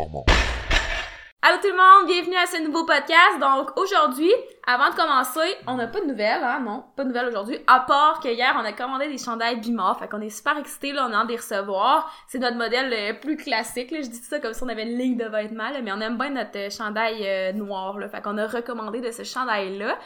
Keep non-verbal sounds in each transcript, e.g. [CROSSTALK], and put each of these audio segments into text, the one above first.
performance. Allô tout le monde, bienvenue à ce nouveau podcast. Donc aujourd'hui, avant de commencer, on n'a pas de nouvelles, hein, non, pas de nouvelles aujourd'hui, à part que hier on a commandé des chandails Bima, fait qu'on est super excités, là, on a hâte de recevoir. C'est notre modèle euh, plus classique, je dis ça comme si on avait une ligne de vêtements, là, mais on aime bien notre euh, chandail euh, noir, là, fait qu'on a recommandé de ce chandail-là.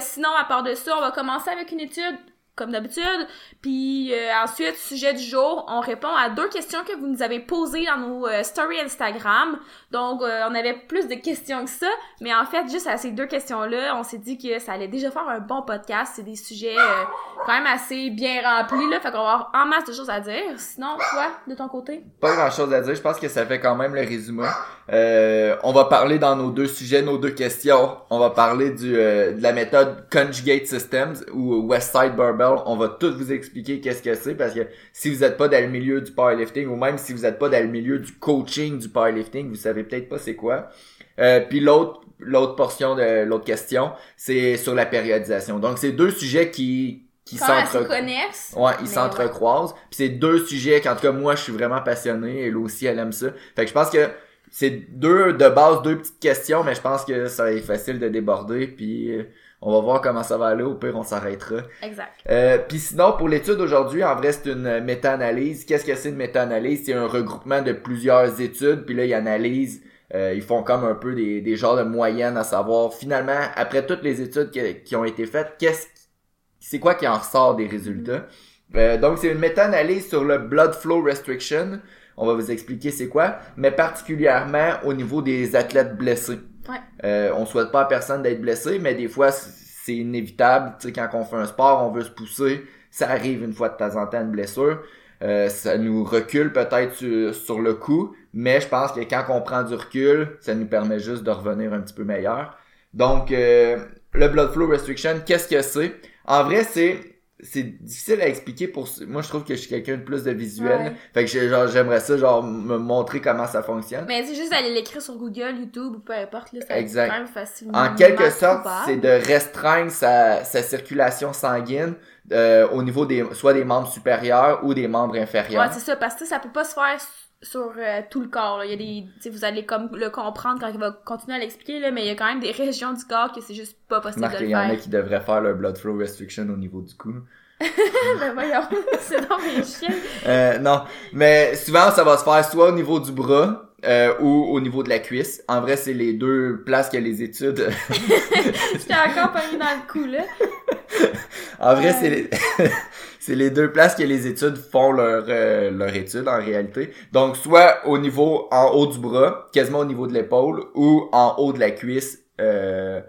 Sinon, à part de ça, on va commencer avec une étude comme d'habitude. Puis euh, ensuite, sujet du jour, on répond à deux questions que vous nous avez posées dans nos euh, stories Instagram. Donc, euh, on avait plus de questions que ça, mais en fait, juste à ces deux questions-là, on s'est dit que ça allait déjà faire un bon podcast. C'est des sujets euh, quand même assez bien remplis, là, fait qu'on va avoir en masse de choses à dire. Sinon, toi, de ton côté? Pas grand chose à dire, je pense que ça fait quand même le résumé. Euh, on va parler dans nos deux sujets, nos deux questions. On va parler du, euh, de la méthode Conjugate Systems ou Westside Barbell. On va tout vous expliquer qu'est-ce que c'est parce que si vous n'êtes pas dans le milieu du powerlifting ou même si vous n'êtes pas dans le milieu du coaching du powerlifting, vous savez peut-être pas c'est quoi. Euh, puis l'autre l'autre portion de l'autre question, c'est sur la périodisation. Donc c'est deux sujets qui qui Quand elles se s'entre connaissent. Ouais, ils s'entrecroisent. Puis c'est deux sujets qu'en tout cas moi je suis vraiment passionné. Elle aussi elle aime ça. Fait que je pense que c'est deux de base deux petites questions, mais je pense que ça va être facile de déborder. Puis euh, on va voir comment ça va aller. Au pire on s'arrêtera. Exact. Euh, puis sinon pour l'étude d'aujourd'hui, en vrai c'est une méta-analyse. Qu'est-ce que c'est une méta-analyse? C'est un regroupement de plusieurs études. Puis là ils analysent. euh, ils font comme un peu des, des genres de moyennes à savoir finalement après toutes les études qui, qui ont été faites, qu'est-ce c'est quoi qui en ressort des résultats? Euh, donc c'est une méta-analyse sur le blood flow restriction. On va vous expliquer c'est quoi, mais particulièrement au niveau des athlètes blessés. Ouais. Euh, on souhaite pas à personne d'être blessé, mais des fois c'est inévitable. Tu quand on fait un sport, on veut se pousser, ça arrive une fois de temps en temps une blessure. Euh, ça nous recule peut-être sur, sur le coup, mais je pense que quand on prend du recul, ça nous permet juste de revenir un petit peu meilleur. Donc, euh, le blood flow restriction, qu'est-ce que c'est? En vrai, c'est c'est difficile à expliquer pour moi je trouve que je suis quelqu'un de plus de visuel Ouais. fait que j'ai- genre j'aimerais ça genre me montrer comment ça fonctionne Mais c'est juste d'aller l'écrire sur Google, YouTube ou peu importe, là, ça Exact. quand même facilement. En quelque sorte, c'est de restreindre sa, sa circulation sanguine euh, au niveau des soit des membres supérieurs ou des membres inférieurs. Ouais, c'est ça, parce que ça peut pas se faire sur euh, tout le corps. Là. Il y a des, vous allez comme le comprendre quand il va continuer à l'expliquer, là, mais il y a quand même des [LAUGHS] régions du corps que c'est juste pas possible Marc, de le il y en faire. a qui devraient faire leur blood flow restriction au niveau du cou. [LAUGHS] ben voyons, [LAUGHS] c'est donc mes chiens. Euh, non, mais souvent ça va se faire soit au niveau du bras euh, ou au niveau de la cuisse. En vrai, c'est les deux places que les études. [LAUGHS] J'étais encore pas mis dans le coup, là. [LAUGHS] en vrai, c'est les... [LAUGHS] c'est les deux places que les études font leur euh, leur étude en réalité. Donc soit au niveau en haut du bras, quasiment au niveau de l'épaule, ou en haut de la cuisse. Euh,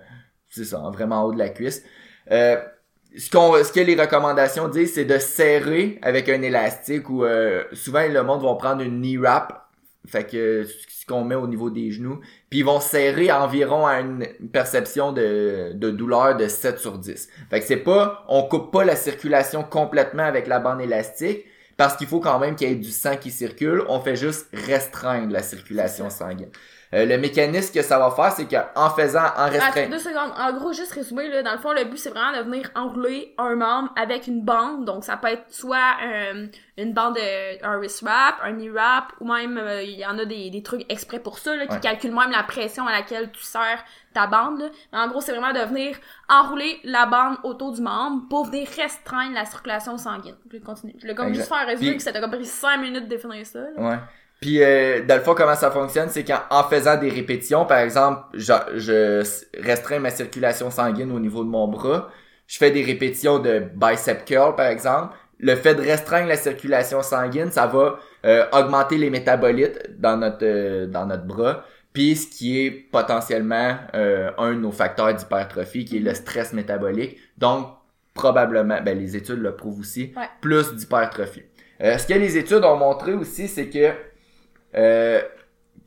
c'est ça, vraiment en haut de la cuisse. Euh, ce qu'on ce que les recommandations disent c'est de serrer avec un élastique ou euh, souvent le monde va prendre une knee wrap fait que ce qu'on met au niveau des genoux. Puis ils vont serrer environ à une perception de, de douleur de 7 sur 10 fait que c'est pas on coupe pas la circulation complètement avec la bande élastique parce qu'il faut quand même qu'il y ait du sang qui circule. On fait juste restreindre la circulation sanguine Euh, le mécanisme que ça va faire c'est qu'en faisant en restreignant deux secondes. En gros, juste résumé, là, dans le fond, le but, c'est vraiment de venir enrouler un membre avec une bande. Donc, ça peut être soit euh, une bande, de, un wrist wrap, un knee wrap, ou même, euh, il y en a des, des trucs exprès pour ça, là, qui Ouais. calculent même la pression à laquelle tu serres ta bande. Là. Mais en gros, c'est vraiment de venir enrouler la bande autour du membre pour venir restreindre la circulation sanguine. Je vais continuer. Je l'ai comme Exact. juste faire un résumé Puis- que ça t'a comme pris 5 minutes de définir ça. là. Ouais. Puis euh, dans le fond, comment ça fonctionne, c'est qu'en en faisant des répétitions, par exemple, je, je restreins ma circulation sanguine au niveau de mon bras, je fais des répétitions de bicep curl, par exemple. Le fait de restreindre la circulation sanguine, ça va euh, augmenter les métabolites dans notre euh, dans notre bras. Puis ce qui est potentiellement euh, un de nos facteurs d'hypertrophie, qui est le stress métabolique. Donc probablement, ben les études le prouvent aussi, Ouais. plus d'hypertrophie. Euh, ce que les études ont montré aussi, c'est que euh,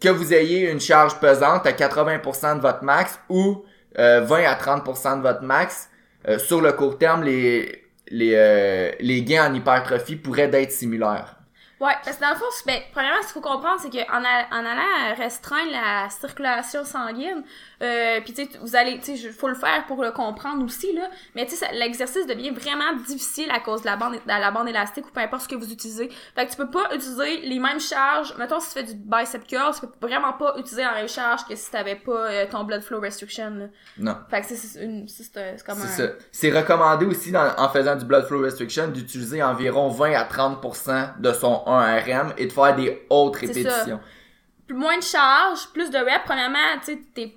que vous ayez une charge pesante à 80% de votre max ou euh, 20 à 30% de votre max, euh, sur le court terme, les, les, euh, les gains en hypertrophie pourraient être similaires. Ouais, Ouais, parce que dans le fond, ben, premièrement, ce qu'il faut comprendre, c'est qu'en en allant restreindre la circulation sanguine, euh, puis tu sais, vous allez, tu sais, faut le faire pour le comprendre aussi, là, mais tu sais, l'exercice devient vraiment difficile à cause de la bande, de la bande élastique ou peu importe ce que vous utilisez. Fait que tu peux pas utiliser les mêmes charges. Mettons, si tu fais du bicep curl, tu peux vraiment pas utiliser la même charge que si t'avais pas euh, ton blood flow restriction, là. Non. Fait que c'est- une, c'est c'est comme un... Ça. C'est recommandé aussi dans- en faisant du blood flow restriction d'utiliser environ 20 à 30% de son 1RM et de faire des hautes C'est répétitions. plus moins de charge, plus de reps, premièrement, tu sais,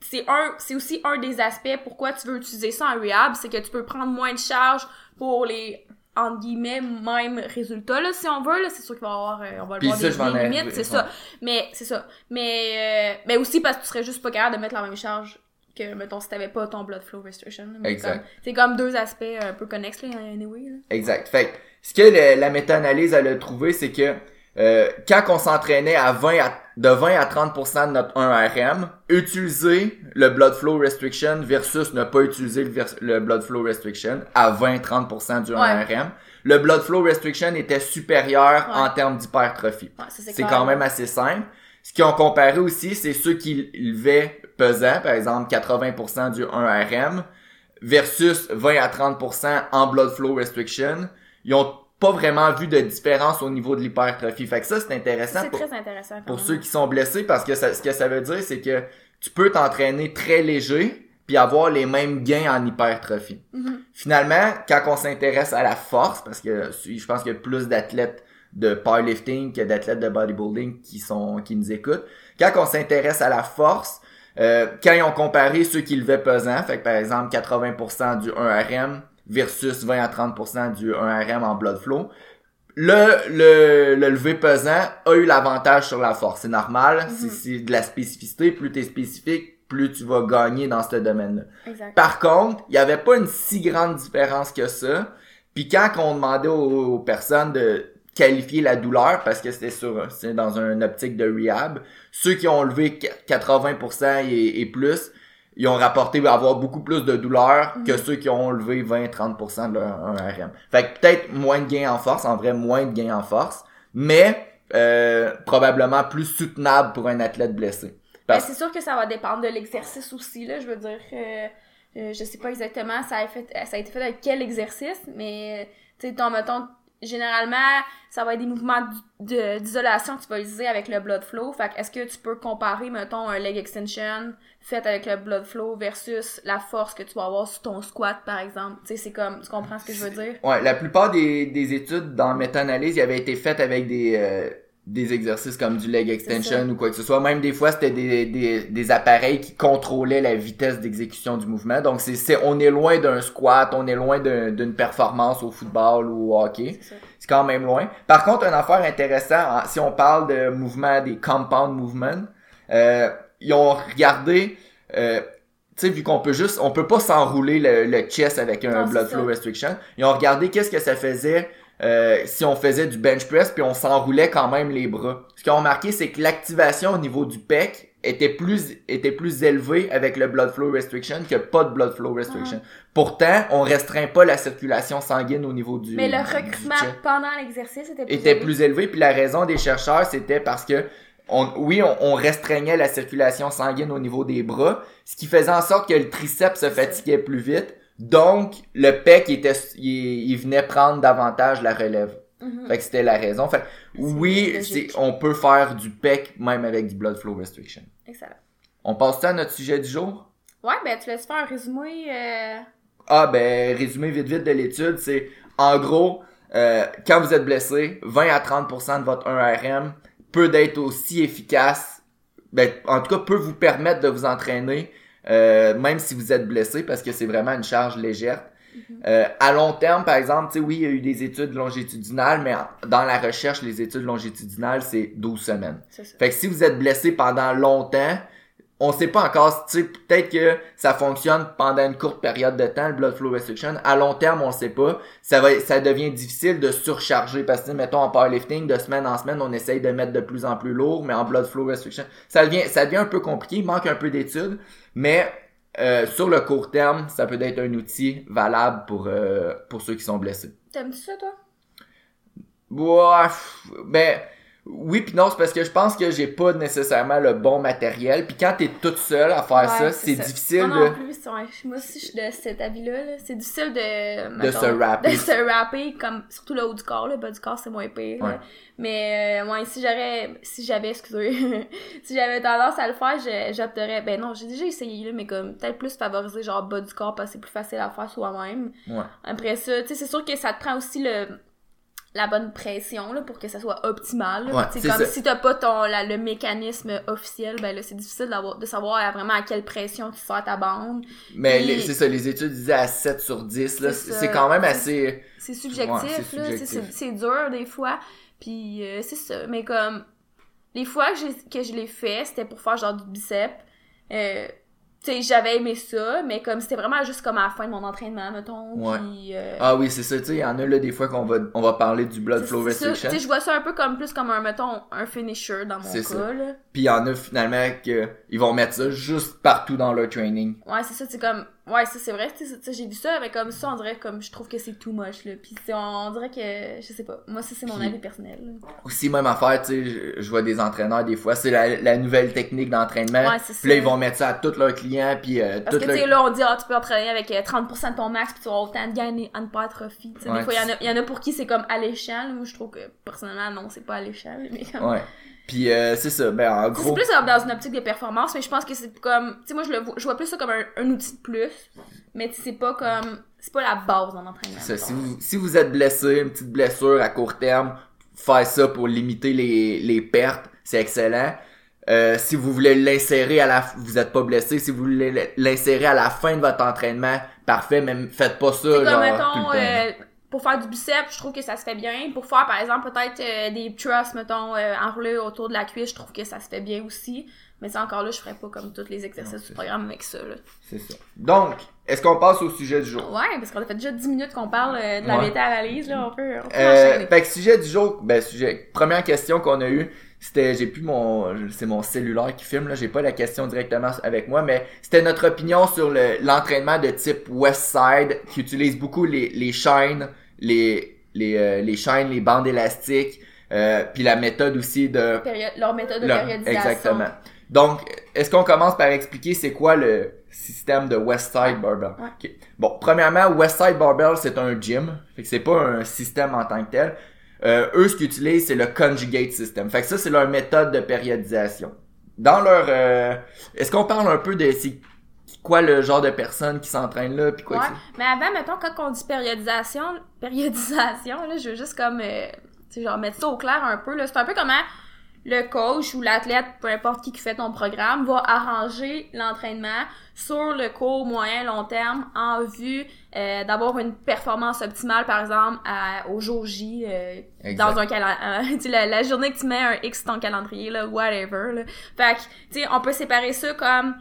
c'est un, c'est aussi un des aspects pourquoi tu veux utiliser ça en rehab, c'est que tu peux prendre moins de charge pour les entre guillemets mêmes résultats là si on veut là c'est sûr qu'il va y avoir euh, on va le voir des, des limites c'est ouais. ça mais c'est ça mais euh, mais aussi parce que tu serais juste pas capable de mettre la même charge que mettons si t'avais pas ton blood flow restriction. Mais Exact. c'est comme deux aspects un peu connexes là anyway là. Exact. Fait ce que le- la méta-analyse elle a trouvé, c'est que euh, quand on s'entraînait à 20 à, de 20 à 30% de notre 1RM, utiliser le blood flow restriction versus ne pas utiliser le, le blood flow restriction à 20-30% du 1RM, le blood flow restriction était supérieur Ouais. en termes d'hypertrophie. Ouais, c'est quand même assez simple. Ce qu'ils ont comparé aussi, c'est ceux qui levaient pesant, par exemple 80% du 1RM, versus 20 à 30% en blood flow restriction. Ils ont pas vraiment vu de différence au niveau de l'hypertrophie. Fait que ça, c'est intéressant c'est pour, très intéressant pour ceux qui sont blessés parce que ça- ce que ça veut dire, c'est que tu peux t'entraîner très léger puis avoir les mêmes gains en hypertrophie. Mhm. Finalement, quand on s'intéresse à la force, parce que je pense qu'il y a plus d'athlètes de powerlifting que d'athlètes de bodybuilding qui sont qui nous écoutent. Quand on s'intéresse à la force, euh, quand ils ont comparé ceux qui levaient pesant, fait que par exemple 80% du 1RM versus 20 à 30% du 1RM en blood flow, le, le, le lever pesant a eu l'avantage sur la force. C'est normal, c'est- c'est de la spécificité. Plus t'es spécifique, plus tu vas gagner dans ce domaine-là. exact Par contre, il n'y avait pas une si grande différence que ça. Puis quand on demandait aux, aux personnes de qualifier la douleur, parce que c'était sur c'est dans une optique de rehab, ceux qui ont levé qu- 80% et, et plus, ils ont rapporté avoir beaucoup plus de douleur Mhm. que ceux qui ont levé 20-30% de leur 1RM. Fait que peut-être moins de gains en force, en vrai moins de gains en force, mais euh, probablement plus soutenable pour un athlète blessé. Ben, c'est sûr que ça va dépendre de l'exercice aussi, là. Je veux dire, euh, euh, je sais pas exactement ça a, fait, ça a été fait avec quel exercice, mais, tu sais, ton, mettons, généralement, ça va être des mouvements d'isolation que tu vas utiliser avec le blood flow. Fait que est-ce que tu peux comparer, mettons, un leg extension fait avec le blood flow versus la force que tu vas avoir sur ton squat, par exemple? Tu sais, c'est comme, tu comprends ce que je veux dire? Ouais, la plupart des, des études dans méta-analyse, avaient été faites avec des, euh, des exercices comme du leg extension ou quoi que ce soit. Même des fois, c'était des, des, des appareils qui contrôlaient la vitesse d'exécution du mouvement. Donc, c'est, c'est, on est loin d'un squat, on est loin d'un- d'une performance au football ou au hockey. C'est quand même loin. Par contre, une affaire intéressante, si on parle de mouvement, des compound movements, euh, ils ont regardé, euh, tu sais, vu qu'on peut juste, on peut pas s'enrouler le, le chest avec un Non, blood flow restriction. Ils ont regardé qu'est-ce que ça faisait euh, si on faisait du bench press puis on s'enroulait quand même les bras. Ce qu'ils ont remarqué, c'est que l'activation au niveau du pec était plus était plus élevée avec le blood flow restriction que pas de blood flow restriction. Pourtant, on restreint pas la circulation sanguine au niveau du Mais le recrutement pendant l'exercice était plus était élevé. plus élevé. Puis la raison des chercheurs, c'était parce que on, oui, on, on restreignait la circulation sanguine au niveau des bras, ce qui faisait en sorte que le triceps se fatiguait plus vite. Donc, le pec était, il, il venait prendre davantage la relève. Mhm. Fait que c'était la raison. Fait que oui, on peut faire du pec même avec du blood flow restriction. Excellent. On passe à notre sujet du jour? Ouais, ben, tu laisses faire un résumé, euh, Ah ben résumé vite vite de l'étude, c'est en gros euh, quand vous êtes blessé, 20 à 30% de votre 1RM peut être aussi efficace, ben, en tout cas peut vous permettre de vous entraîner euh, même si vous êtes blessé parce que c'est vraiment une charge légère. Euh, à long terme, par exemple, tu sais, oui, il y a eu des études longitudinales, mais dans la recherche, les études longitudinales, c'est 12 semaines. ça. Fait que si vous êtes blessé pendant longtemps, on sait pas encore, tu sais, peut-être que ça fonctionne pendant une courte période de temps, le blood flow restriction. À long terme, on sait pas. Ça va, ça devient difficile de surcharger parce que, mettons, en powerlifting, de semaine en semaine, on essaye de mettre de plus en plus lourd, mais en blood flow restriction, ça devient, ça devient un peu compliqué. Il manque un peu d'études, mais euh, sur le court terme, ça peut être un outil valable pour, euh, pour ceux qui sont blessés. T'aimes-tu ça, toi? Ouais, ben oui puis non, c'est parce que je pense que j'ai pas nécessairement le bon matériel. Puis quand t'es toute seule à faire Ouais, ça, c'est difficile Moi non de, plus, ouais, moi aussi, je suis de cet avis-là. là. C'est difficile de... de se rapper. de se rapper, comme, surtout le haut du corps. Le bas du corps, c'est moins pire. Ouais. Mais, euh, ouais, si j'aurais... Si j'avais, excusez, [LAUGHS] si j'avais tendance à le faire, j'opterais... Ben non, j'ai déjà essayé, là, mais comme, peut-être plus favoriser, genre, bas du corps, parce que c'est plus facile à faire soi-même. Ouais. Après ça, tu sais, c'est sûr que ça te prend aussi le la bonne pression là, pour que ça soit optimal. Ouais, c'est comme ça. si t'as pas ton la- le mécanisme officiel, ben là c'est difficile de savoir à vraiment à quelle pression tu sers ta bande. Mais c'est ça, les études disaient à 7 sur 10, là. C'est quand même assez. C'est subjectif, Ouais, c'est dur des fois. Puis euh, c'est ça, mais comme les fois que, j'ai- que je l'ai fait, c'était pour faire genre du bicep. Euh, sais, j'avais aimé ça, mais comme c'était vraiment juste comme à la fin de mon entraînement, mettons. Ouais. Puis, euh, Ah oui, c'est ça, tu sais, il y en a là des fois qu'on va, on va parler du blood flow restriction. Tu sais, je vois ça un peu comme plus comme un, mettons, un finisher dans mon cas, ça. là. Puis il y en a finalement que ils vont mettre ça juste partout dans leur training. Ouais, c'est ça, c'est comme... Ouais, ça, c'est vrai, j'ai vu ça, mais comme ça, on dirait comme... Je trouve que c'est too much, là. Puis on dirait que... Je sais pas. Moi, ça, c'est mon avis personnel, là. Aussi même affaire, tu sais, je, vois des entraîneurs des fois, c'est la, la nouvelle technique d'entraînement. Ouais, c'est ça. Puis là ils vont mettre ça à tous leurs clients puis euh, Parce que, tu sais, là, on dit, ah, tu peux entraîner avec euh, 30% de ton max, puis tu auras autant de gains en hypertrophie. Tu sais, Ouais, des fois, il y, en a- il y en a pour qui c'est comme alléchant, là. Moi, je trouve que, personnellement, non, c'est pas alléchant, mais comme... Ouais. Puis euh, c'est ça, ben en C'est gros plus comme dans une optique de performance, mais je pense que c'est comme. Tu sais, moi, je, le vois, je vois plus ça comme un, un outil de plus, mais c'est pas comme. C'est pas la base d'un entraînement. Ça, si, vous, si vous êtes blessé, une petite blessure à court terme, faire ça pour limiter les, les pertes, c'est excellent. Euh, si vous voulez l'insérer à la vous êtes pas blessé, si vous voulez l'insérer à la fin de votre entraînement, parfait, mais faites pas ça C'est genre comme, tout mettons, le temps. euh, pour faire du biceps, je trouve que ça se fait bien. Pour faire, par exemple, peut-être euh, des thrusts, mettons, euh, enroulés autour de la cuisse, je trouve que ça se fait bien aussi. Mais c'est encore là, je ferais pas comme tous les exercices du programme avec ça. C'est ça. Donc, est-ce qu'on passe au sujet du jour? Ouais, parce qu'on a fait déjà 10 minutes qu'on parle euh, de la Ouais. méta-analyse, là. On peut, on peut Euh, fait que sujet du jour, ben sujet, première question qu'on a eue, c'était, j'ai plus mon, c'est mon cellulaire qui filme là, j'ai pas la question directement avec moi, mais c'était notre opinion sur le, l'entraînement de type Westside qui utilise beaucoup les, les chaînes, les, les, euh, les chaînes, les bandes élastiques, euh, puis la méthode aussi de Période- leur méthode de périodisation. exactement. Donc, est-ce qu'on commence par expliquer c'est quoi le système de Westside Barbell? Ouais. Ok. Bon, premièrement, Westside Barbell, c'est un gym. Fait que c'est pas un système en tant que tel. Euh, eux, ce qu'ils utilisent, c'est le conjugate system. Fait que ça, c'est leur méthode de périodisation. Dans leur... euh, Est-ce qu'on parle un peu de c'est quoi le genre de personnes qui s'entraînent là, puis quoi Ouais, mais avant, mettons, quand on dit périodisation, [LAUGHS] périodisation, là, je veux juste comme, euh, tu sais, genre, mettre ça au clair un peu, là. C'est un peu comment le coach ou l'athlète, peu importe qui qui fait ton programme, va arranger l'entraînement sur le court, moyen, long terme en vue euh, d'avoir une performance optimale, par exemple, à, au jour J, euh, dans un calendrier, [LAUGHS] tu sais, la, la journée que tu mets un X ton calendrier, là, whatever, là. Fait que, tu sais, on peut séparer ça comme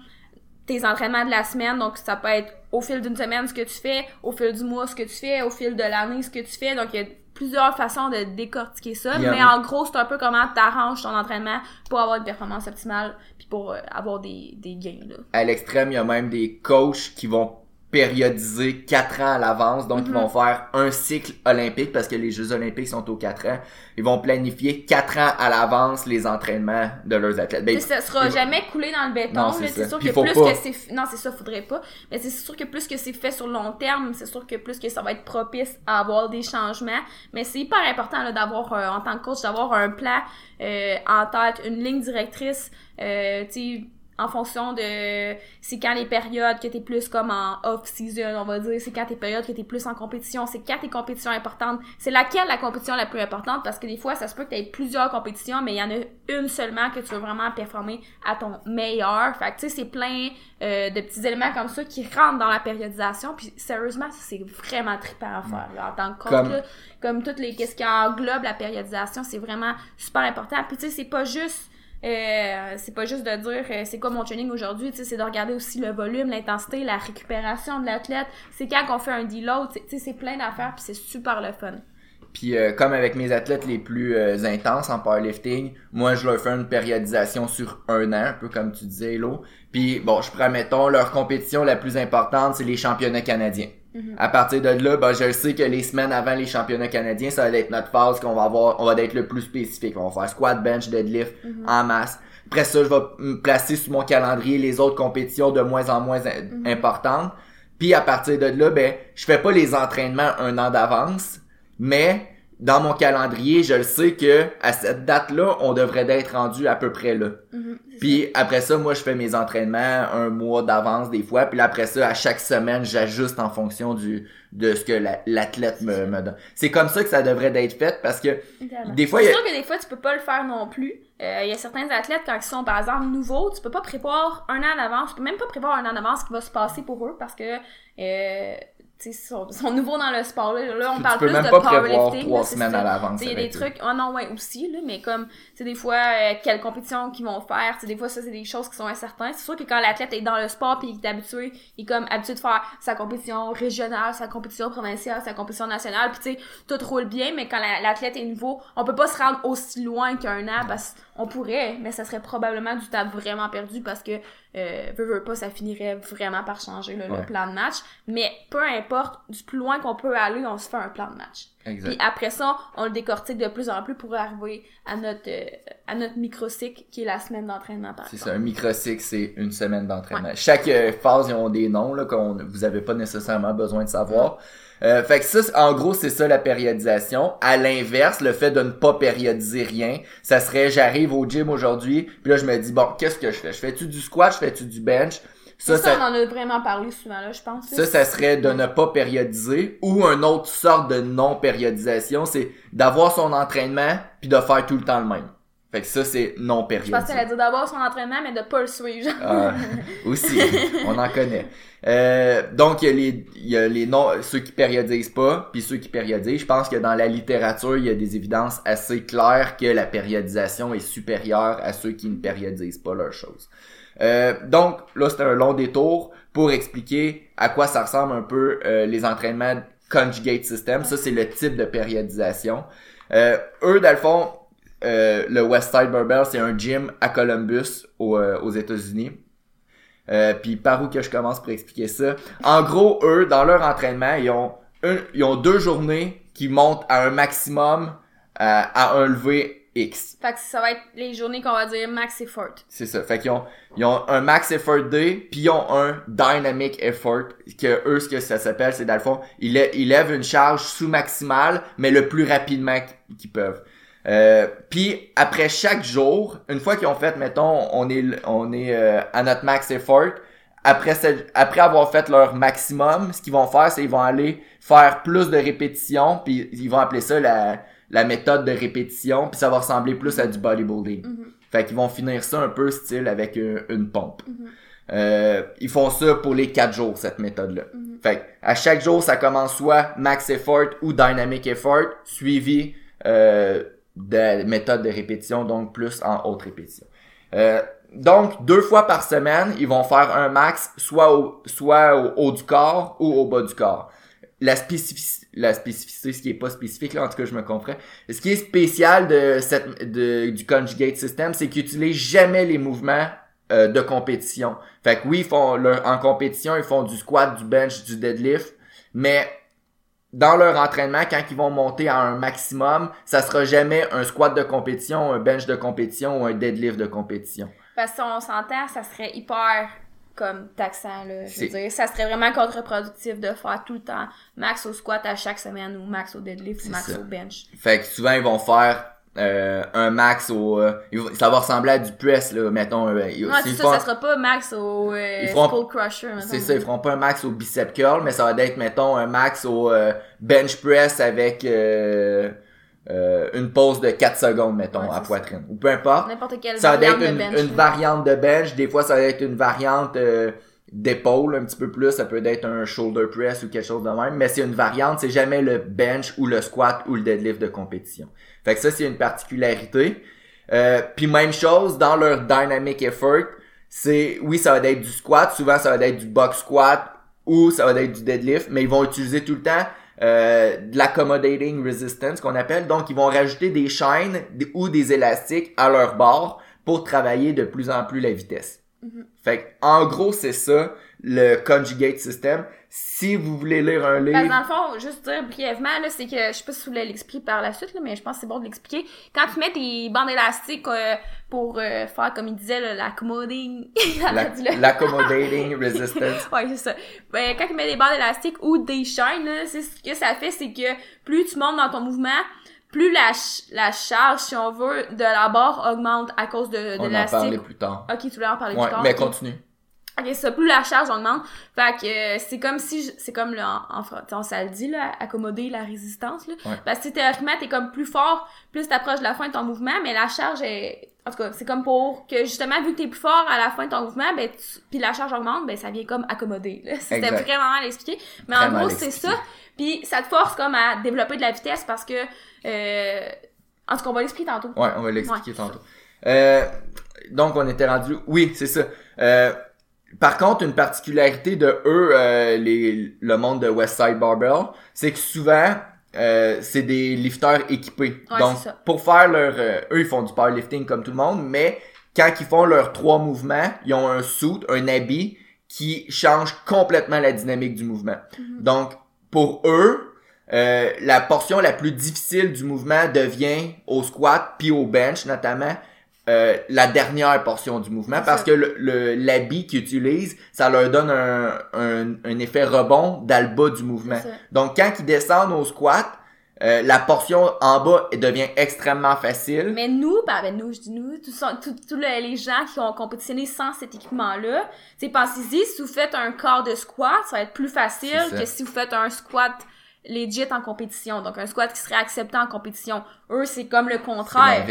tes entraînements de la semaine, donc ça peut être au fil d'une semaine ce que tu fais, au fil du mois ce que tu fais, au fil de l'année ce que tu fais, donc il y a plusieurs façons de décortiquer ça, mais en gros c'est un peu comment t'arranges ton entraînement pour avoir une performance optimale, puis pour euh, avoir des, des gains, là. À l'extrême, il y a même des coachs qui vont périodiser 4 ans à l'avance. Donc, ils Mhm. vont faire un cycle olympique parce que les Jeux olympiques sont aux 4 ans. Ils vont planifier 4 ans à l'avance les entraînements de leurs athlètes. Ben, ça sera jamais coulé dans le béton, c'est sûr Puis que plus pas. que c'est non c'est ça faudrait pas mais c'est sûr que plus que c'est fait sur le long terme c'est sûr que plus que ça va être propice à avoir des changements mais c'est hyper important d'avoir euh, en tant que coach d'avoir un plan euh, en tête une ligne directrice euh, tu en fonction de c'est quand les périodes que t'es plus comme en off season on va dire c'est quand tes périodes que t'es plus en compétition c'est quand tes compétitions importantes. C'est laquelle la compétition la plus importante? Parce que des fois ça se peut que t'aies plusieurs compétitions mais il y en a une seulement que tu veux vraiment performer à ton meilleur. Fait que tu sais c'est plein euh, de petits éléments comme ça qui rentrent dans la périodisation. Puis sérieusement c'est vraiment trippant à faire là, en tant que coach Comme- là. comme toutes les qu'est-ce qui englobe la périodisation c'est vraiment super important. Puis tu sais c'est pas juste euh, c'est pas juste de dire euh, c'est quoi mon training aujourd'hui, c'est de regarder aussi le volume, l'intensité, la récupération de l'athlète. C'est quand qu'on fait un deload, c'est plein d'affaires puis c'est super le fun. Puis euh, comme avec mes athlètes les plus euh, intenses en powerlifting, moi je leur fais une périodisation sur un an, un peu comme tu disais Hello. Puis bon, je prends mettons leur compétition la plus importante, c'est les championnats canadiens. Mhm. À partir de là, ben, je sais que les semaines avant les championnats canadiens, ça va être notre phase qu'on va avoir, on va être le plus spécifique. On va faire squat, bench, deadlift Mhm. en masse. Après ça, je vais me placer sur mon calendrier les autres compétitions de moins en moins in- Mhm. importantes. Puis à partir de là, ben, je fais pas les entraînements un an d'avance, mais dans mon calendrier, je le sais que à cette date-là, on devrait être rendu à peu près là. Mhm, Puis après ça, moi, je fais mes entraînements un mois d'avance des fois. Puis après ça, à chaque semaine, j'ajuste en fonction du de ce que la- l'athlète me, me donne. C'est comme ça que ça devrait d'être fait parce que des fois, c'est il y a- sûr que des fois, tu peux pas le faire non plus. Euh, Il y a certains athlètes, quand ils sont, par exemple, nouveaux, tu peux pas prévoir un an d'avance. Tu peux même pas prévoir un an d'avance ce qui va se passer pour eux parce que, euh, sont, ils sont nouveaux dans le sport. Là, Là, on tu parle peux plus même de pas prévoir powerlifting. trois semaines à l'avance. Il y a des trucs, oh non, ouais, aussi, là, mais comme, tu sais, des fois, euh, quelle compétition qu'ils vont faire, tu sais, des fois, ça, c'est des choses qui sont incertaines. C'est sûr que quand l'athlète est dans le sport puis il est habitué, il est comme habitué de faire sa compétition régionale, sa compétition provinciale, sa compétition nationale, puis tu sais, tout roule bien, mais quand la- l'athlète est nouveau, on peut pas se rendre aussi loin qu'un an, parce qu'on pourrait, mais ça serait probablement du temps vraiment perdu parce que, euh, veux, veux pas, ça finirait vraiment par changer, là, Ouais. le plan de match. Mais peu importe, du plus loin qu'on peut aller, on se fait un plan de match. Exact. Puis après ça, on le décortique de plus en plus pour arriver à notre euh, à notre microcycle qui est la semaine d'entraînement C'est ça, un microcycle, c'est une semaine d'entraînement. Chaque euh, phase, ils ont des noms là qu'on vous avez pas nécessairement besoin de savoir. Euh, fait que ça, en gros, c'est ça la périodisation. À l'inverse, le fait de ne pas périodiser rien, ça serait j'arrive au gym aujourd'hui, puis là je me dis bon, qu'est-ce que je fais? Je fais-tu du squat, je fais-tu du bench? Ça, Ça, on en a vraiment parlé souvent là, je pense. ça, ça serait de ne pas périodiser ou une autre sorte de non périodisation, c'est d'avoir son entraînement puis de faire tout le temps le même. Fait que ça, c'est non Je périodisé. pense qu'elle a dit d'avoir son entraînement, mais de pas le suivre. Ah, [LAUGHS] aussi, on en connaît. Euh, donc il y a les il y a les noms ceux qui périodisent pas puis ceux qui périodisent. Je pense que dans la littérature, il y a des évidences assez claires que la périodisation est supérieure à ceux qui ne périodisent pas leurs choses. Euh, donc là, c'est un long détour pour expliquer à quoi ça ressemble un peu euh, les entraînements conjugate system. Ça, c'est le type de périodisation. Eux, dans le fond, euh, le Westside Barbell, c'est un gym à Columbus, au- euh, aux États-Unis. Euh, puis par où que je commence pour expliquer ça? En gros, eux, dans leur entraînement, ils ont, ils ont deux journées qui montent à un maximum à un levé X. Fait que ça va être les journées qu'on va dire max effort. C'est ça. Fait qu'ils ont, ils ont un max effort day, puis ils ont un dynamic effort, que eux, ce que ça s'appelle, c'est dans le fond, ils, lè- ils lèvent une charge sous-maximale, mais le plus rapidement qu- qu'ils peuvent. Euh, puis après chaque jour, une fois qu'ils ont fait, mettons, on est, on est euh, à notre max effort, après, après avoir fait leur maximum, ce qu'ils vont faire, c'est qu'ils vont aller faire plus de répétitions, puis ils vont appeler ça la, la méthode de répétition, puis ça va ressembler plus à du bodybuilding. Mhm. Fait qu'ils vont finir ça un peu style avec une, une pompe. Mhm. Euh, ils font ça pour les quatre jours, cette méthode-là. Mhm. Fait à chaque jour, ça commence soit max effort ou dynamic effort, suivi euh, de méthode de répétition, donc plus en haute répétition. Euh, donc, deux fois par semaine, ils vont faire un max, soit au, soit au haut du corps ou au bas du corps. La, la spécificité, ce qui est pas spécifique, là, en tout cas, je me comprends. Ce qui est spécial de cette, de, du conjugate system, c'est qu'ils utilisent jamais les mouvements euh, de compétition. Fait que oui, ils font leur, en compétition, ils font du squat, du bench, du deadlift, mais dans leur entraînement, quand ils vont monter à un maximum, ça sera jamais un squat de compétition, un bench de compétition ou un deadlift de compétition. Parce que si on s'entend, ça serait hyper comme taxant là. Je veux dire, ça serait vraiment contre-productif de faire tout le temps max au squat à chaque semaine ou max au deadlift ou max ça. au bench. Fait que souvent ils vont faire euh, un max au euh, ça va ressembler à du press là, mettons euh, Ouais, c'est ça, font- ça sera pas max au euh, feront- skull crusher. C'est ça, ils feront pas un max au bicep curl, mais ça va être, mettons, un max au euh, bench press avec euh, euh, une pause de 4 secondes, mettons, Ouais, à poitrine. Ou peu importe. N'importe quelle Ça va être de une, bench. une là. variante de bench. Des fois, ça va être une variante euh, d'épaule un petit peu plus. Ça peut être un shoulder press ou quelque chose de même. Mais c'est une variante. C'est jamais le bench ou le squat ou le deadlift de compétition. Fait que ça, c'est une particularité. Euh, Puis même chose, dans leur dynamic effort, c'est, oui, ça va être du squat. Souvent, ça va être du box squat ou ça va être du deadlift. Mais ils vont utiliser tout le temps euh, de l'accommodating resistance qu'on appelle. Donc, ils vont rajouter des chaînes ou des élastiques à leur bord pour travailler de plus en plus la vitesse. Mhm. Fait que, en gros, c'est ça, le conjugate system. Si vous voulez lire un que livre, dans le fond, juste dire brièvement, là, c'est que, je sais pas si vous voulez l'expliquer par la suite, là, mais je pense que c'est bon de l'expliquer. Quand tu mets tes bandes élastiques euh, pour euh, faire, comme il disait, là, l'accommodating... [LAUGHS] [LAUGHS] l'accommodating resistance. [LAUGHS] ouais, c'est ça. Ben, quand tu mets des bandes élastiques ou des chaînes, là, c'est ce que ça fait, c'est que plus tu montes dans ton mouvement, plus la, ch- la charge, si on veut, de la barre augmente à cause de, de On en parlait plus tard. Ok, tu voulais en parler Ouais, plus tard. mais continue. Ok, ça, plus la charge augmente. Fait que euh, c'est comme si, c'est comme là, en, en on ça le dit, là, accommoder la résistance, là. Ouais. Parce que théoriquement, t'es comme plus fort, plus t'approches de la fin de ton mouvement, mais la charge est, en tout cas, c'est comme pour que justement, vu que t'es plus fort à la fin de ton mouvement, ben, tu, puis la charge augmente, ben, ça vient comme accommoder. [LAUGHS] C'était vraiment mal expliqué. Mais Très en gros, c'est ça. Puis ça te force comme à développer de la vitesse parce que, euh, en tout cas, on va l'expliquer tantôt. Ouais, on va l'expliquer tantôt. Euh, donc, on était rendu... Oui, c'est ça. Euh, par contre, une particularité de eux, euh, les, le monde de Westside Barbell, c'est que souvent, euh, c'est des lifteurs équipés. Ouais, donc, pour faire leur... euh, eux, ils font du powerlifting comme tout le monde, mais quand ils font leurs trois mouvements, ils ont un suit, un habit qui change complètement la dynamique du mouvement. Mhm. Donc, pour eux, euh, la portion la plus difficile du mouvement devient au squat puis au bench notamment euh, la dernière portion du mouvement C'est parce que le- l'habit qu'ils utilisent, ça leur donne un, un, un effet rebond dans le bas du mouvement. C'est. Donc quand ils descendent au squat, euh, la portion en bas devient extrêmement facile. Mais nous, ben, ben nous, je dis nous, tous le- les gens qui ont compétitionné sans cet équipement-là, sais, pensez-y, si vous faites un quart de squat, ça va être plus facile C'est que si vous faites un squat legit en compétition. Donc, un squat qui serait accepté en compétition. Eux, c'est comme le C'est contraire.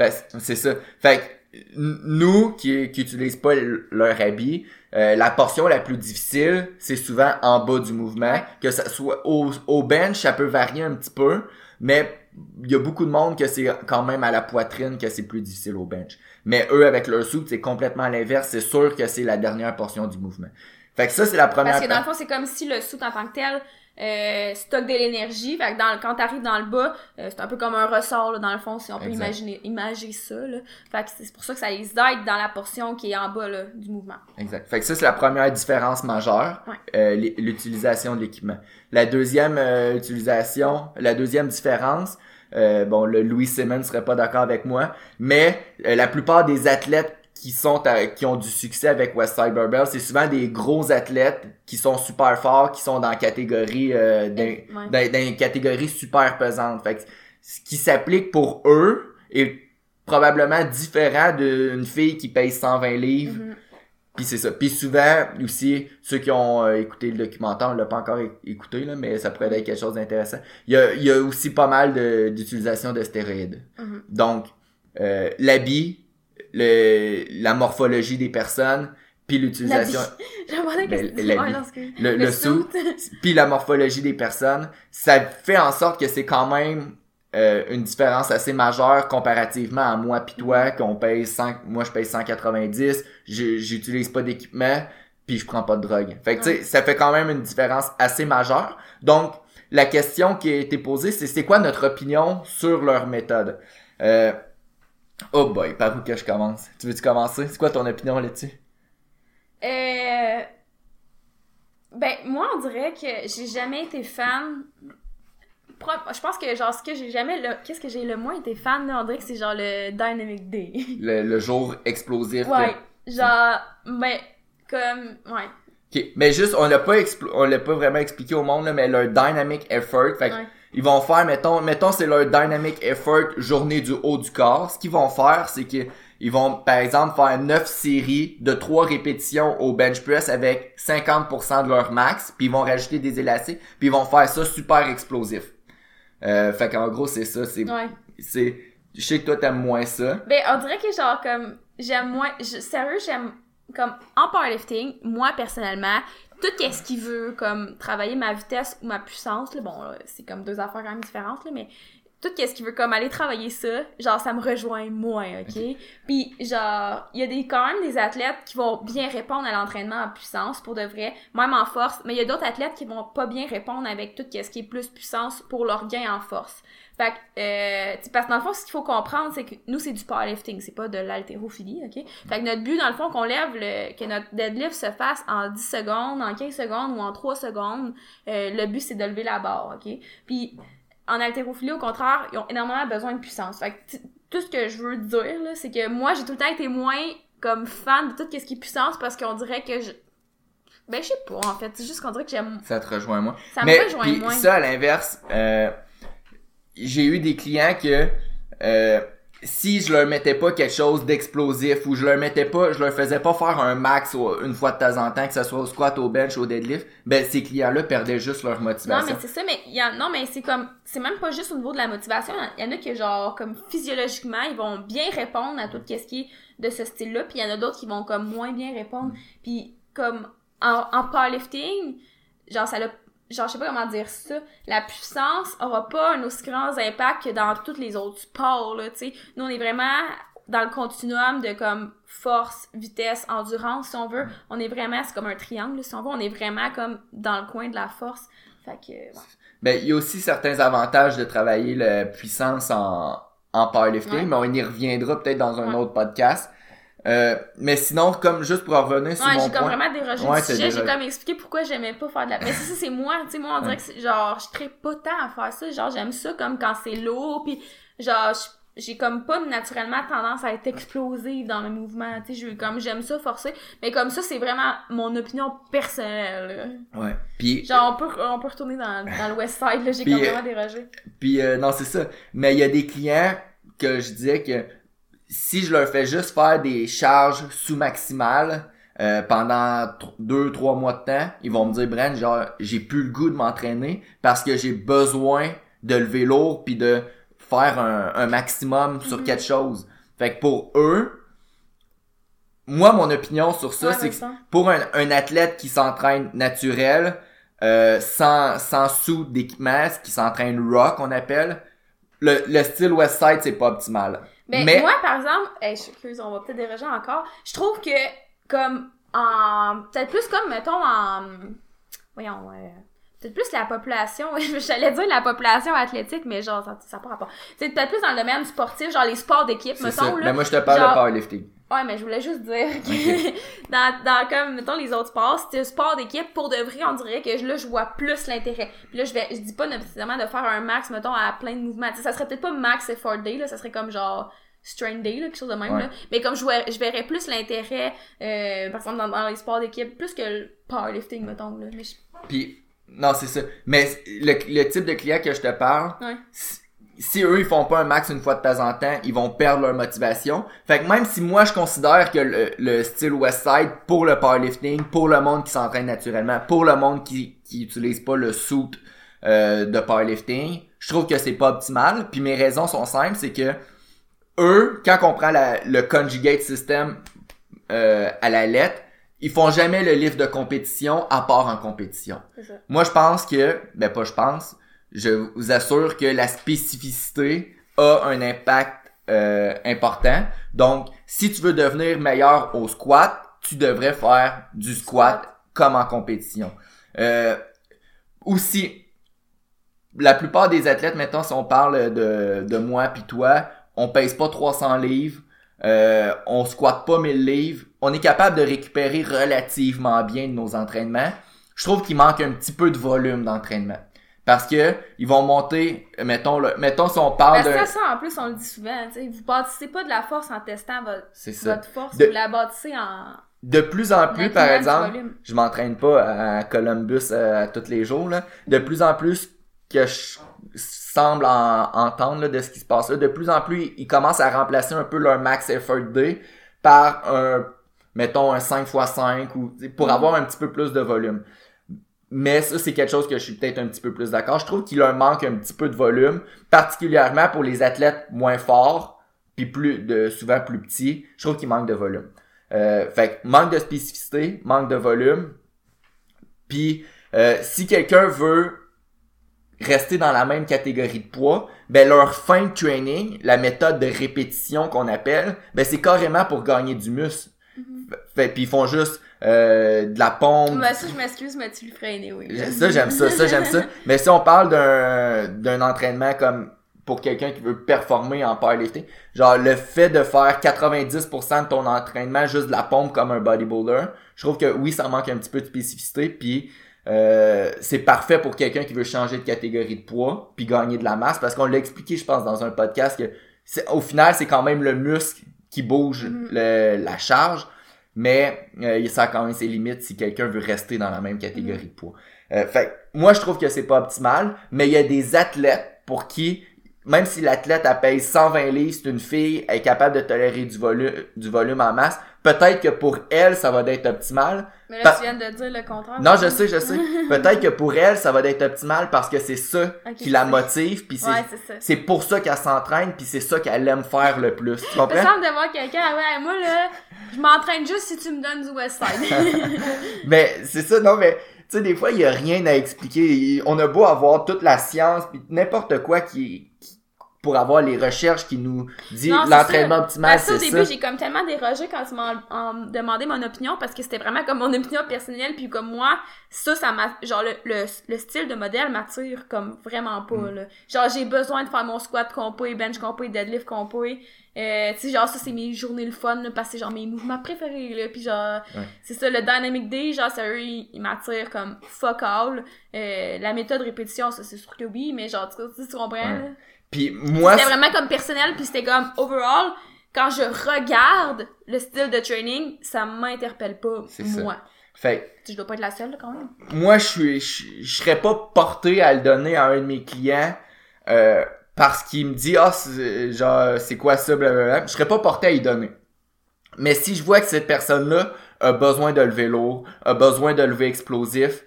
Parce- C'est ça. Fait que, nous, qui, qui utilisent pas leur habit, euh, la portion la plus difficile, c'est souvent en bas du mouvement. Que ça soit au, au bench, ça peut varier un petit peu, mais il y a beaucoup de monde que c'est quand même à la poitrine que c'est plus difficile au bench. Mais eux, avec leur soupe, c'est complètement l'inverse. C'est sûr que c'est la dernière portion du mouvement. Fait que ça, c'est la première Parce que dans le fond, c'est comme si le soute en tant que tel euh, stocke de l'énergie. Fait que dans, le- quand t'arrives dans le bas, euh, c'est un peu comme un ressort, là, dans le fond, si on peut Exact. imaginer, imaginer ça. Là. Fait que c'est pour ça que ça les aide dans la portion qui est en bas là, du mouvement. Exact. Fait que ça, c'est la première différence majeure, Ouais. euh, l'utilisation de l'équipement. La deuxième euh, utilisation, la deuxième différence, euh, bon, le Louis Simmons serait pas d'accord avec moi, mais euh, la plupart des athlètes qui sont à- qui ont du succès avec Westside Barbell, c'est souvent des gros athlètes qui sont super forts, qui sont dans la catégorie euh, d'un- Ouais. dans, dans une catégorie super pesante. Fait que ce qui s'applique pour eux est probablement différent d'une fille qui paye 120 livres Mhm. puis c'est ça. Puis souvent aussi, ceux qui ont euh, écouté le documentaire, on l'a pas encore écouté, là, mais ça pourrait être quelque chose d'intéressant. Il y a, il y a aussi pas mal d'utilisation de, stéroïdes. Mhm. Donc, euh, l'habit, le, la morphologie des personnes, puis l'utilisation, Ben, [LAUGHS] le, le sou, [LAUGHS] [LAUGHS] puis la morphologie des personnes, ça fait en sorte que c'est quand même euh, une différence assez majeure comparativement à moi pis toi, qu'on paye 100, moi je paye 190, j'ai- j'utilise pas d'équipement, puis je prends pas de drogue. Fait que tu sais, ça fait quand même une différence assez majeure. Donc, la question qui a été posée, c'est c'est quoi notre opinion sur leur méthode? Euh, oh boy, par où que je commence? Tu veux-tu commencer? C'est quoi ton opinion là-dessus? Euh... Ben, moi, on dirait que j'ai jamais été fan. Je pense que, genre, ce que j'ai jamais. le- Qu'est-ce que j'ai le moins été fan, là, on dirait que c'est genre le Dynamic Day. [LAUGHS] Le, le jour explosif. que- ouais. Genre, ben, comme. Ouais. Mais juste, on l'a pas expl- on l'a pas vraiment expliqué au monde, là, mais leur dynamic effort, fait que Ouais. Ils vont faire, mettons, mettons, c'est leur dynamic effort journée du haut du corps. Ce qu'ils vont faire, c'est qu'ils ils vont, par exemple, faire 9 séries de 3 répétitions au bench press avec 50% de leur max, puis ils vont rajouter des élastiques, puis ils vont faire ça super explosif. Euh, fait qu'en gros, c'est ça, c'est, Ouais. c'est, je sais que toi t'aimes moins ça. Ben, on dirait que, genre, comme. J'aime moins. je- sérieux, j'aime. Comme, en powerlifting, moi, personnellement, tout ce qui veut, comme, travailler ma vitesse ou ma puissance, là, bon, là, c'est comme deux affaires quand même différentes, là, mais tout ce qui veut, comme, aller travailler ça, genre, ça me rejoint moins, OK? Puis, genre, il y a des, quand même des athlètes qui vont bien répondre à l'entraînement en puissance, pour de vrai, même en force, mais il y a d'autres athlètes qui vont pas bien répondre avec tout ce qui est plus puissance pour leur gain en force. Fait que, euh, parce que dans le fond, ce qu'il faut comprendre, c'est que nous, c'est du powerlifting, c'est pas de l'haltérophilie, OK? Fait que notre but, dans le fond, qu'on lève le, que notre deadlift se fasse en 10 secondes, en 15 secondes ou en 3 secondes, euh, le but, c'est de lever la barre, OK? Puis, en haltérophilie, au contraire, ils ont énormément besoin de puissance. Fait que, tout ce que je veux dire, là, c'est que moi, j'ai tout le temps été moins comme fan de tout ce qui est puissance parce qu'on dirait que je... Ben, je sais pas, en fait. C'est juste qu'on dirait que j'aime... Ça te rejoint moins. Ça Mais me rejoint puis moins. ça, à l'inverse, euh, j'ai eu des clients que euh, si je leur mettais pas quelque chose d'explosif ou je leur mettais pas, je leur faisais pas faire un max une fois de temps en temps, que ce soit au squat, au bench, au deadlift, ben ces clients-là perdaient juste leur Non, motivation. mais c'est ça, mais y en, non, mais c'est comme, c'est même pas juste au niveau de la motivation. Il y en a qui, genre, comme physiologiquement, ils vont bien répondre à tout ce qui est de ce style-là, puis il y en a d'autres qui vont comme moins bien répondre. Puis comme en, en powerlifting, genre ça l'a, genre je sais pas comment dire ça, la puissance aura pas un aussi grand impact que dans tous les autres sports là, tu sais. Nous on est vraiment dans le continuum de comme force, vitesse, endurance si on veut. On est vraiment, c'est comme un triangle si on veut. On est vraiment comme dans le coin de la force. Fait que, ouais. Ben, il y a aussi certains avantages de travailler la puissance en, en powerlifting, Ouais. mais on y reviendra peut-être dans un Ouais. autre podcast. Euh, mais sinon, comme juste pour en revenir sur Ouais, mon j'ai comme point. vraiment dérogé Ouais, du t'as sujet. J'ai comme expliqué pourquoi j'aimais pas faire de la... Mais ça, ça, c'est moi. Tu sais, moi, on dirait que genre, je traite pas tant à faire ça. Genre, j'aime ça comme quand c'est lourd. Puis genre, j'ai comme pas naturellement tendance à être explosive dans le mouvement. Tu sais, je- comme j'aime ça forcer. Mais comme ça, c'est vraiment mon opinion personnelle. là. Ouais. Puis, Genre, on peut, on peut retourner dans, dans le West Side. là. J'ai [LAUGHS] comme euh, vraiment dérogé. Puis euh, non, c'est ça. Mais il y a des clients que je disais que si je leur fais juste faire des charges sous-maximales euh, pendant 2-3 mois de temps, ils vont me dire, Brent, genre, j'ai plus le goût de m'entraîner parce que j'ai besoin de lever lourd puis de faire un, un maximum sur Mhm. quelque chose. Fait que pour eux, moi, mon opinion sur ça, Ouais, c'est que pour un, un athlète qui s'entraîne naturel, euh, sans, sans sous d'équipement, qui s'entraîne raw qu'on appelle, le, le style Westside, c'est pas optimal. Mais- moi, par exemple, hey, je suis curieuse, on va peut-être déroger encore. Je trouve que, comme, en, peut-être plus comme, mettons, en, voyons, euh, peut-être plus la population, [LAUGHS] j'allais dire la population athlétique, mais genre, ça n'a pas rapport. C'est peut-être plus dans le domaine sportif, genre les sports d'équipe, C'est mettons, ça. là. Mais moi, je te parle genre- de powerlifting. Ouais, mais je voulais juste dire que [LAUGHS] dans, dans comme, mettons, les autres sports, un sport d'équipe, pour de vrai, on dirait que là, je vois plus l'intérêt. Puis là, je vais, je dis pas nécessairement de faire un max, mettons, à plein de mouvements. Tu sais, ça serait peut-être pas max effort day, là, ça serait comme genre strain day, là, quelque chose de même, Ouais. là. Mais comme je, vois, je verrais plus l'intérêt, euh, par exemple, dans, dans les sports d'équipe, plus que le powerlifting, mettons, là. Mais je- Puis, non, c'est ça. Mais le, le type de client que je te parle, Ouais. si, si eux, ils font pas un max une fois de temps en temps, ils vont perdre leur motivation. Fait que même si moi, je considère que le, le style Westside, pour le powerlifting, pour le monde qui s'entraîne naturellement, pour le monde qui, qui utilise pas le suit euh, de powerlifting, je trouve que c'est pas optimal. Puis mes raisons sont simples, c'est que eux, quand on prend la- le conjugate system euh, à la lettre, ils font jamais le livre de compétition à part en compétition. Moi, je pense que, ben pas je pense, je vous assure que la spécificité a un impact euh, important. Donc, si tu veux devenir meilleur au squat, tu devrais faire du squat comme en compétition. Euh, aussi, la plupart des athlètes, maintenant, si on parle de, de moi puis toi, on pèse pas 300 livres, euh, on squatte pas 1000 livres, on est capable de récupérer relativement bien de nos entraînements. Je trouve qu'il manque un petit peu de volume d'entraînement. Parce que ils vont monter, mettons, le, mettons si on parle de... que ça, en plus, on le dit souvent, tu sais, vous bâtissez pas de la force en testant votre, ça. votre force, De- vous la bâtissez en... De plus en plus, par exemple, je m'entraîne pas à Columbus euh, tous les jours, là. De plus en plus que je semble en- entendre là, de ce qui se passe là, de plus en plus, ils commencent à remplacer un peu leur max effort day par un, mettons, un 5x5 ou pour Mhm. avoir un petit peu plus de volume. Mais ça, c'est quelque chose que je suis peut-être un petit peu plus d'accord. Je trouve qu'il leur manque un petit peu de volume, particulièrement pour les athlètes moins forts, puis plus de souvent plus petits. Je trouve qu'il manque de volume. Euh, fait que manque de spécificité, manque de volume. Puis euh, si quelqu'un veut rester dans la même catégorie de poids, ben leur fin de training, la méthode de répétition qu'on appelle, ben c'est carrément pour gagner du muscle. Fait puis ils font juste euh, de la pompe, ça, je m'excuse, mais tu le ferais oui. ça, j'aime ça, ça, j'aime ça. [LAUGHS] Mais si on parle d'un, d'un entraînement comme pour quelqu'un qui veut performer en powerlifting. Genre, le fait de faire 90% de ton entraînement juste de la pompe comme un bodybuilder, je trouve que oui, ça manque un petit peu de spécificité, puis euh, c'est parfait pour quelqu'un qui veut changer de catégorie de poids puis gagner de la masse parce qu'on l'a expliqué je pense dans un podcast que c'est, au final c'est quand même le muscle qui bouge Mhm. le- la charge mais euh, ça a quand même ses limites si quelqu'un veut rester dans la même catégorie de poids. Euh, fait moi je trouve que c'est pas optimal mais il y a des athlètes pour qui même si l'athlète elle pèse 120 livres, c'est une fille, elle est capable de tolérer du volume du volume en masse, peut-être que pour elle ça va être optimal, Mais là, tu viens de dire le contraire. non, je sais, je sais. [LAUGHS] Peut-être que pour elle, ça va être optimal parce que c'est ça qui la motive, puis c'est Ouais, c'est pour ça qu'elle s'entraîne, puis c'est ça qu'elle aime faire le plus. Tu Il me comprends? semble de voir quelqu'un, ah ouais, moi là, je m'entraîne juste si tu me donnes du Westside. [LAUGHS] Mais c'est ça, non, mais tu sais, des fois, il y a rien à expliquer. On a beau avoir toute la science, puis n'importe quoi qui, qui- pour avoir les recherches qui nous dit l'entraînement ça. optimal, c'est au début, ça. j'ai comme tellement dérogé quand tu m'as demandé mon opinion parce que c'était vraiment comme mon opinion personnelle puis comme moi, ça, ça m'a, genre le, le, le style de modèle m'attire comme vraiment pas, Mm. là. Genre, j'ai besoin de faire mon squat compé, bench compé, deadlift compé. Euh, tu sais, genre, ça, c'est mes journées le fun, là, parce que c'est genre mes mouvements préférés, là. Puis genre, Ouais. c'est ça, le Dynamic Day, genre, sérieux, il, il m'attire comme fuck all. Euh, la méthode répétition, ça, c'est sûr que oui, mais genre, tu, tu comprends, Ouais. là? Puis moi, C'était vraiment comme personnel, puis c'était comme overall. Quand je regarde le style de training, ça m'interpelle pas, C'est ça. moi. fait je dois pas être la seule, là, quand même. moi je suis je, je serais pas porté à le donner à un de mes clients euh, parce qu'il me dit ah c'est- genre c'est quoi ça blablabla. Je serais pas porté à y donner. Mais si je vois que cette personne là a besoin de lever lourd a besoin de lever explosif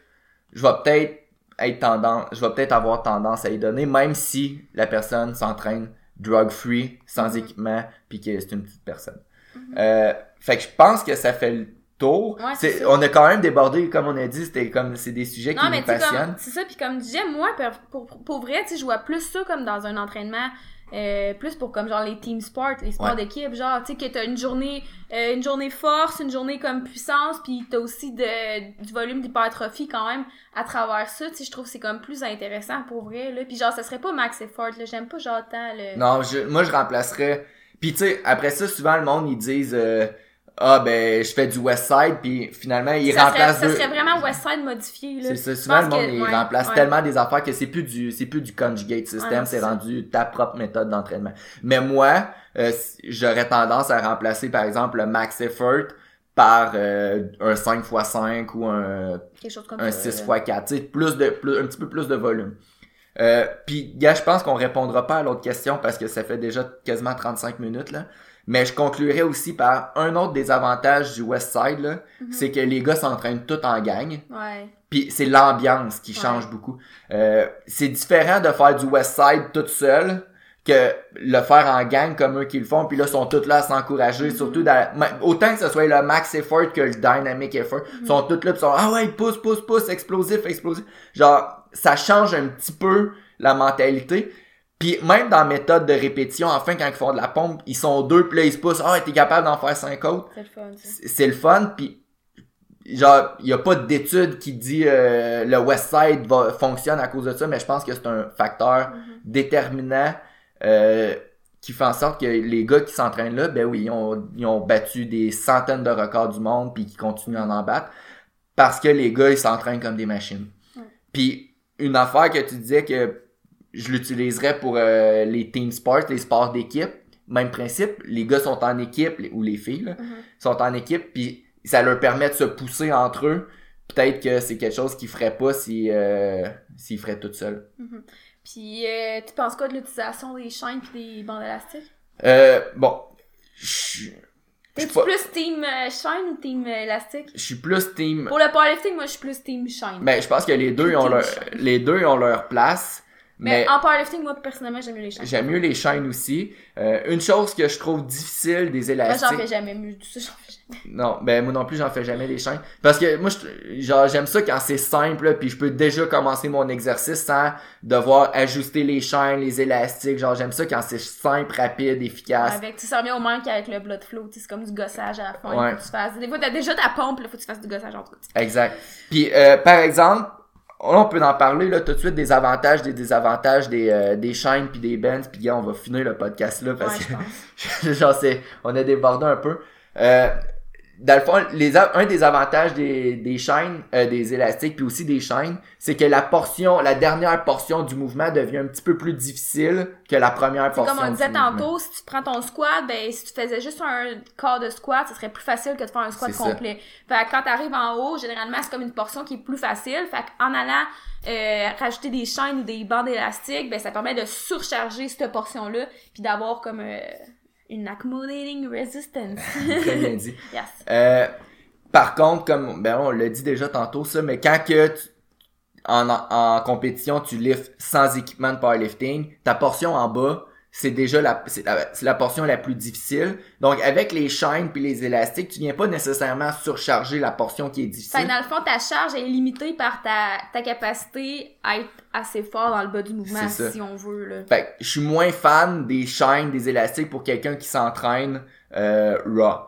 je vais peut-être être tendance je vais peut-être avoir tendance à y donner même si la personne s'entraîne drug free sans équipement puis que c'est une petite personne. Mhm. euh, fait que je pense que ça fait tour. Ouais, on a quand même débordé comme on a dit c'était comme c'est des sujets qui mais nous passionnent. c'est ça, puis comme je disais, moi, pour, pour, pour vrai, je vois plus ça comme dans un entraînement, euh, plus pour comme genre les team sports, les sports Ouais. d'équipe, genre, tu sais, que t'as une journée, euh, une journée force, une journée comme puissance, puis t'as aussi de, du volume d'hypertrophie quand même à travers ça, tu sais, je trouve que c'est comme plus intéressant pour vrai, là, puis genre, ça serait pas max effort, là, j'aime pas genre tant le... Non, je, moi je remplacerais. Puis tu sais, après ça, souvent le monde ils disent euh, ah ben je fais du West Side puis finalement ils ça serait, ça serait vraiment Westside modifié, là. C'est souvent le monde que- il ouais, remplace ouais. tellement des affaires que c'est plus du c'est plus du conjugate system, Ouais, c'est rendu ta propre méthode d'entraînement. Mais moi, euh, j'aurais tendance à remplacer par exemple le max effort par euh, un 5x5 ou un Quelque chose comme un ça. 6 là. x 4, tu sais, plus de plus, un petit peu plus de volume. Euh, puis gars, je pense qu'on répondra pas à l'autre question parce que ça fait déjà quasiment 35 minutes là. Mais je conclurai aussi par un autre des avantages du West Side là, Mhm. c'est que les gars s'entraînent tout en gang. Ouais. Puis c'est l'ambiance qui Ouais. change beaucoup. Euh, c'est différent de faire du West Side tout seul que le faire en gang comme eux qui le font. Puis là, ils sont tous là à s'encourager. Mhm. Surtout dans, ma- autant que ce soit le max effort que le dynamic effort. Mhm. Ils sont tous là pis sont ah ouais, pousse, pousse, pousse, explosif, explosif. Genre, ça change un petit peu la mentalité. Puis même dans la méthode de répétition, enfin, quand ils font de la pompe, ils sont deux, puis là, ils se poussent. Ah, t'es capable d'en faire cinq autres C'est le fun, c'est le fun puis genre il y a pas d'étude qui dit euh, le West Side va fonctionne à cause de ça mais je pense que c'est un facteur Mhm. déterminant euh, qui fait en sorte que les gars qui s'entraînent là ben oui ils ont, ils ont battu des centaines de records du monde puis qui continuent à en battre parce que les gars ils s'entraînent comme des machines Ouais. puis une affaire que tu disais que je l'utiliserais pour euh, les team sports les sports d'équipe même principe les gars sont en équipe les- ou les filles là, Mhm. sont en équipe puis ça leur permet de se pousser entre eux peut-être que c'est quelque chose qu'ils feraient pas si euh, s'ils feraient tout seuls Mhm. Puis, euh, tu penses quoi de l'utilisation des chaînes puis des bandes élastiques? euh, bon je T'es-tu suis pas- plus team euh, chaîne ou team euh, élastique? je suis plus team Pour le powerlifting, moi, je suis plus team chaîne. ben je pense que les deux ont leur les deux ont leur place mais, mais en powerlifting, moi, personnellement, j'aime mieux les chaînes. j'aime mieux les chaînes aussi Euh, une chose que je trouve difficile des Moi, élastiques j'en fais jamais mieux. Tout ça, j'en fais jamais. Non, ben moi non plus j'en fais jamais les chaînes parce que moi je- genre j'aime ça quand c'est simple puis je peux déjà commencer mon exercice sans devoir ajuster les chaînes, les élastiques, genre j'aime ça quand c'est simple, rapide, efficace. Avec, tu ça revient au même qu'avec le blood flow. C'est comme du gossage à la fin. Ouais. Faut que tu fasses. Des fois, t'as déjà ta pompe, là, faut que tu fasses du gossage entre autres. Exact. Puis euh, par exemple, on peut en parler là tout de suite des avantages, des désavantages des, euh, des chaînes puis des bands. Puis on va finir le podcast là parce Ouais, que [LAUGHS] genre c'est on a débordé un peu. Euh, dans le fond, les, un des avantages des, des chaînes, euh, des élastiques, puis aussi des chaînes, c'est que la portion, la dernière portion du mouvement devient un petit peu plus difficile que la première portion. comme on disait tantôt, si tu prends ton squat, ben si tu faisais juste un quart de squat, ce serait plus facile que de faire un squat C'est ça. complet. Fait que quand t'arrives en haut, généralement c'est comme une portion qui est plus facile. Fait qu'en allant euh, rajouter des chaînes ou des bandes élastiques, ben ça permet de surcharger cette portion-là, puis d'avoir comme euh, une accommodating resistance. [LAUGHS] Très bien dit. [LAUGHS] yes. Euh, par contre, comme ben on l'a dit déjà tantôt ça, mais quand que tu- en, en compétition tu lifts sans équipement de powerlifting, ta portion en bas c'est déjà la c'est la, c'est la portion la plus difficile. Donc avec les chaînes puis les élastiques, tu viens pas nécessairement surcharger la portion qui est Fait difficile. que dans le fond, ta charge est limitée par ta, ta capacité à être assez fort dans le bas du mouvement, ça. si on veut, là. Fait que je suis moins fan des chaînes, des élastiques pour quelqu'un qui s'entraîne euh, raw.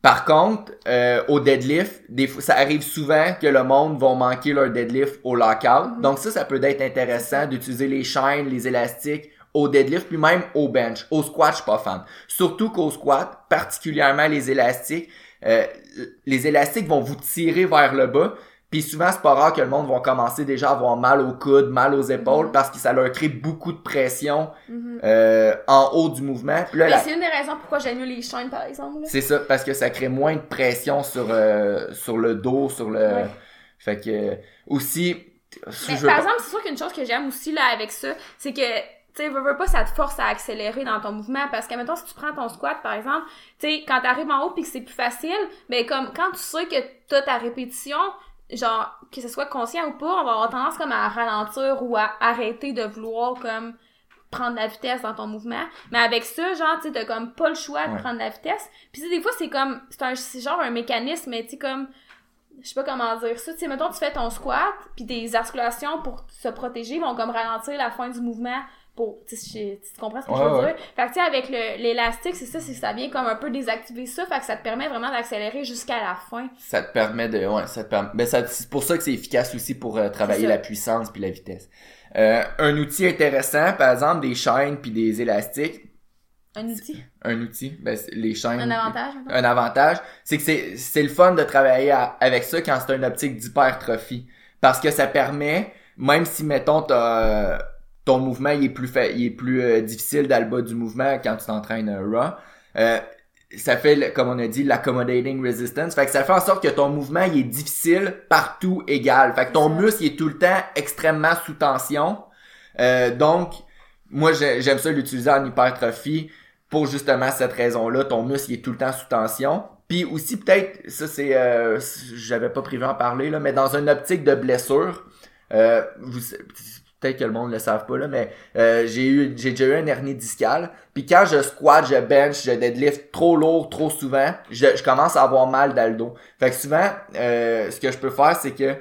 Par contre, euh, au deadlift, des fois, ça arrive souvent que le monde va manquer leur deadlift au lockout. Mhm. Donc ça, ça peut être intéressant d'utiliser les chaînes, les élastiques au deadlift, puis même au bench. Au squat, je suis pas fan. Surtout qu'au squat, particulièrement les élastiques, euh, les élastiques vont vous tirer vers le bas. Puis souvent, c'est pas rare que le monde va commencer déjà à avoir mal au coude, mal aux épaules, Mhm. parce que ça leur crée beaucoup de pression Mhm. euh, en haut du mouvement. Puis là, la- c'est une des raisons pourquoi j'aime mieux les chaînes, par exemple. c'est ça, parce que ça crée moins de pression sur, euh, sur le dos, sur le... Ouais. Fait que, aussi... Mais par exemple, c'est sûr qu'une chose que j'aime aussi là avec ça, c'est que tu sais, veux, veux pas, ça te force à accélérer dans ton mouvement parce que, mettons, si tu prends ton squat, par exemple, tu sais, quand t'arrives en haut puis que c'est plus facile, ben comme quand tu sais que t'as ta répétition, genre, que ce soit conscient ou pas, on va avoir tendance comme à ralentir ou à arrêter de vouloir comme prendre la vitesse dans ton mouvement. Mais avec ça, genre, tu sais, t'as comme pas le choix de Ouais. prendre la vitesse. Puis des fois, c'est comme, c'est un, c'est genre un mécanisme, mais tu sais, comme, je sais pas comment dire ça. Tu sais, mettons, tu fais ton squat, puis tes articulations pour se protéger vont comme ralentir la fin du mouvement pour, tu comprends ce que je veux ouais. dire? Fait que tu sais, avec le- l'élastique, c'est ça, c'est que ça vient comme un peu désactiver ça, fait que ça te permet vraiment d'accélérer jusqu'à la fin. Ça te permet de... Ouais, ça te permet... Ben, ça, c'est pour ça que c'est efficace aussi pour euh, travailler la puissance puis la vitesse. Euh, un outil intéressant, par exemple, des chaînes puis des élastiques. Un outil, Un outil, ben, les chaînes... un avantage, un avantage, c'est que c'est, c'est le fun de travailler à- avec ça quand c'est une optique d'hypertrophie. Parce que ça permet, même si, mettons, t'as, euh, ton mouvement il est plus, fa- il est plus euh, difficile dans le bas du mouvement quand tu t'entraînes euh, raw, euh, ça fait, comme on a dit, l'accommodating resistance. Fait que ça fait en sorte que ton mouvement il est difficile partout égal. Fait que ton muscle il est tout le temps extrêmement sous tension. Euh, donc, moi j'ai- j'aime ça l'utiliser en hypertrophie pour justement cette raison-là, ton muscle il est tout le temps sous tension. Puis aussi peut-être, ça c'est, euh, j'avais pas prévu en parler là, mais dans une optique de blessure, euh, vous, peut-être que le monde le savent pas là, mais euh, j'ai eu, j'ai déjà eu un hernie discale. Puis quand je squat, je bench, je deadlift trop lourd, trop souvent, je, je commence à avoir mal dans le dos. Fait que souvent, euh, ce que je peux faire, c'est que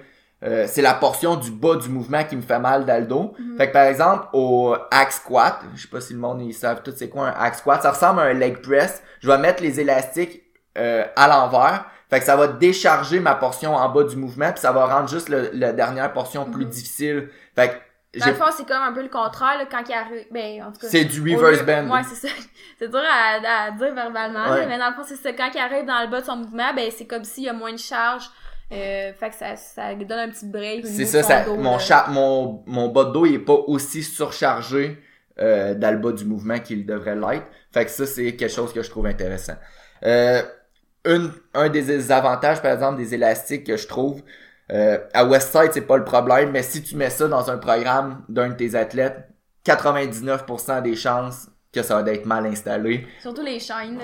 euh, c'est la portion du bas du mouvement qui me fait mal dans le dos. Mhm. Fait que par exemple, au hack squat, je sais pas si le monde ils savent tout c'est quoi un hack squat, ça ressemble à un leg press. Je vais mettre les élastiques euh, à l'envers. Fait que ça va décharger ma portion en bas du mouvement, puis ça va rendre juste le, la dernière portion plus Mhm. difficile. Fait que Dans le fond, c'est comme un peu le contraire, là, quand il arrive, ben, en tout cas. c'est du reverse lieu- bend. Ouais, c'est ça. [LAUGHS] C'est dur à, à dire verbalement, Ouais. mais dans le fond, c'est ça. Quand il arrive dans le bas de son mouvement, ben, c'est comme s'il y a moins de charge. Euh, fait que ça, ça donne un petit break. C'est ça, ça dos, mon, cha- mon, mon bas de dos, il est pas aussi surchargé euh, dans le bas du mouvement qu'il devrait l'être. Fait que ça, c'est quelque chose que je trouve intéressant. Euh, une, un des avantages, par exemple, des élastiques que je trouve, euh, à Westside, c'est pas le problème, mais si tu mets ça dans un programme d'un de tes athlètes, 99% des chances que ça va être mal installé. Surtout les chaînes.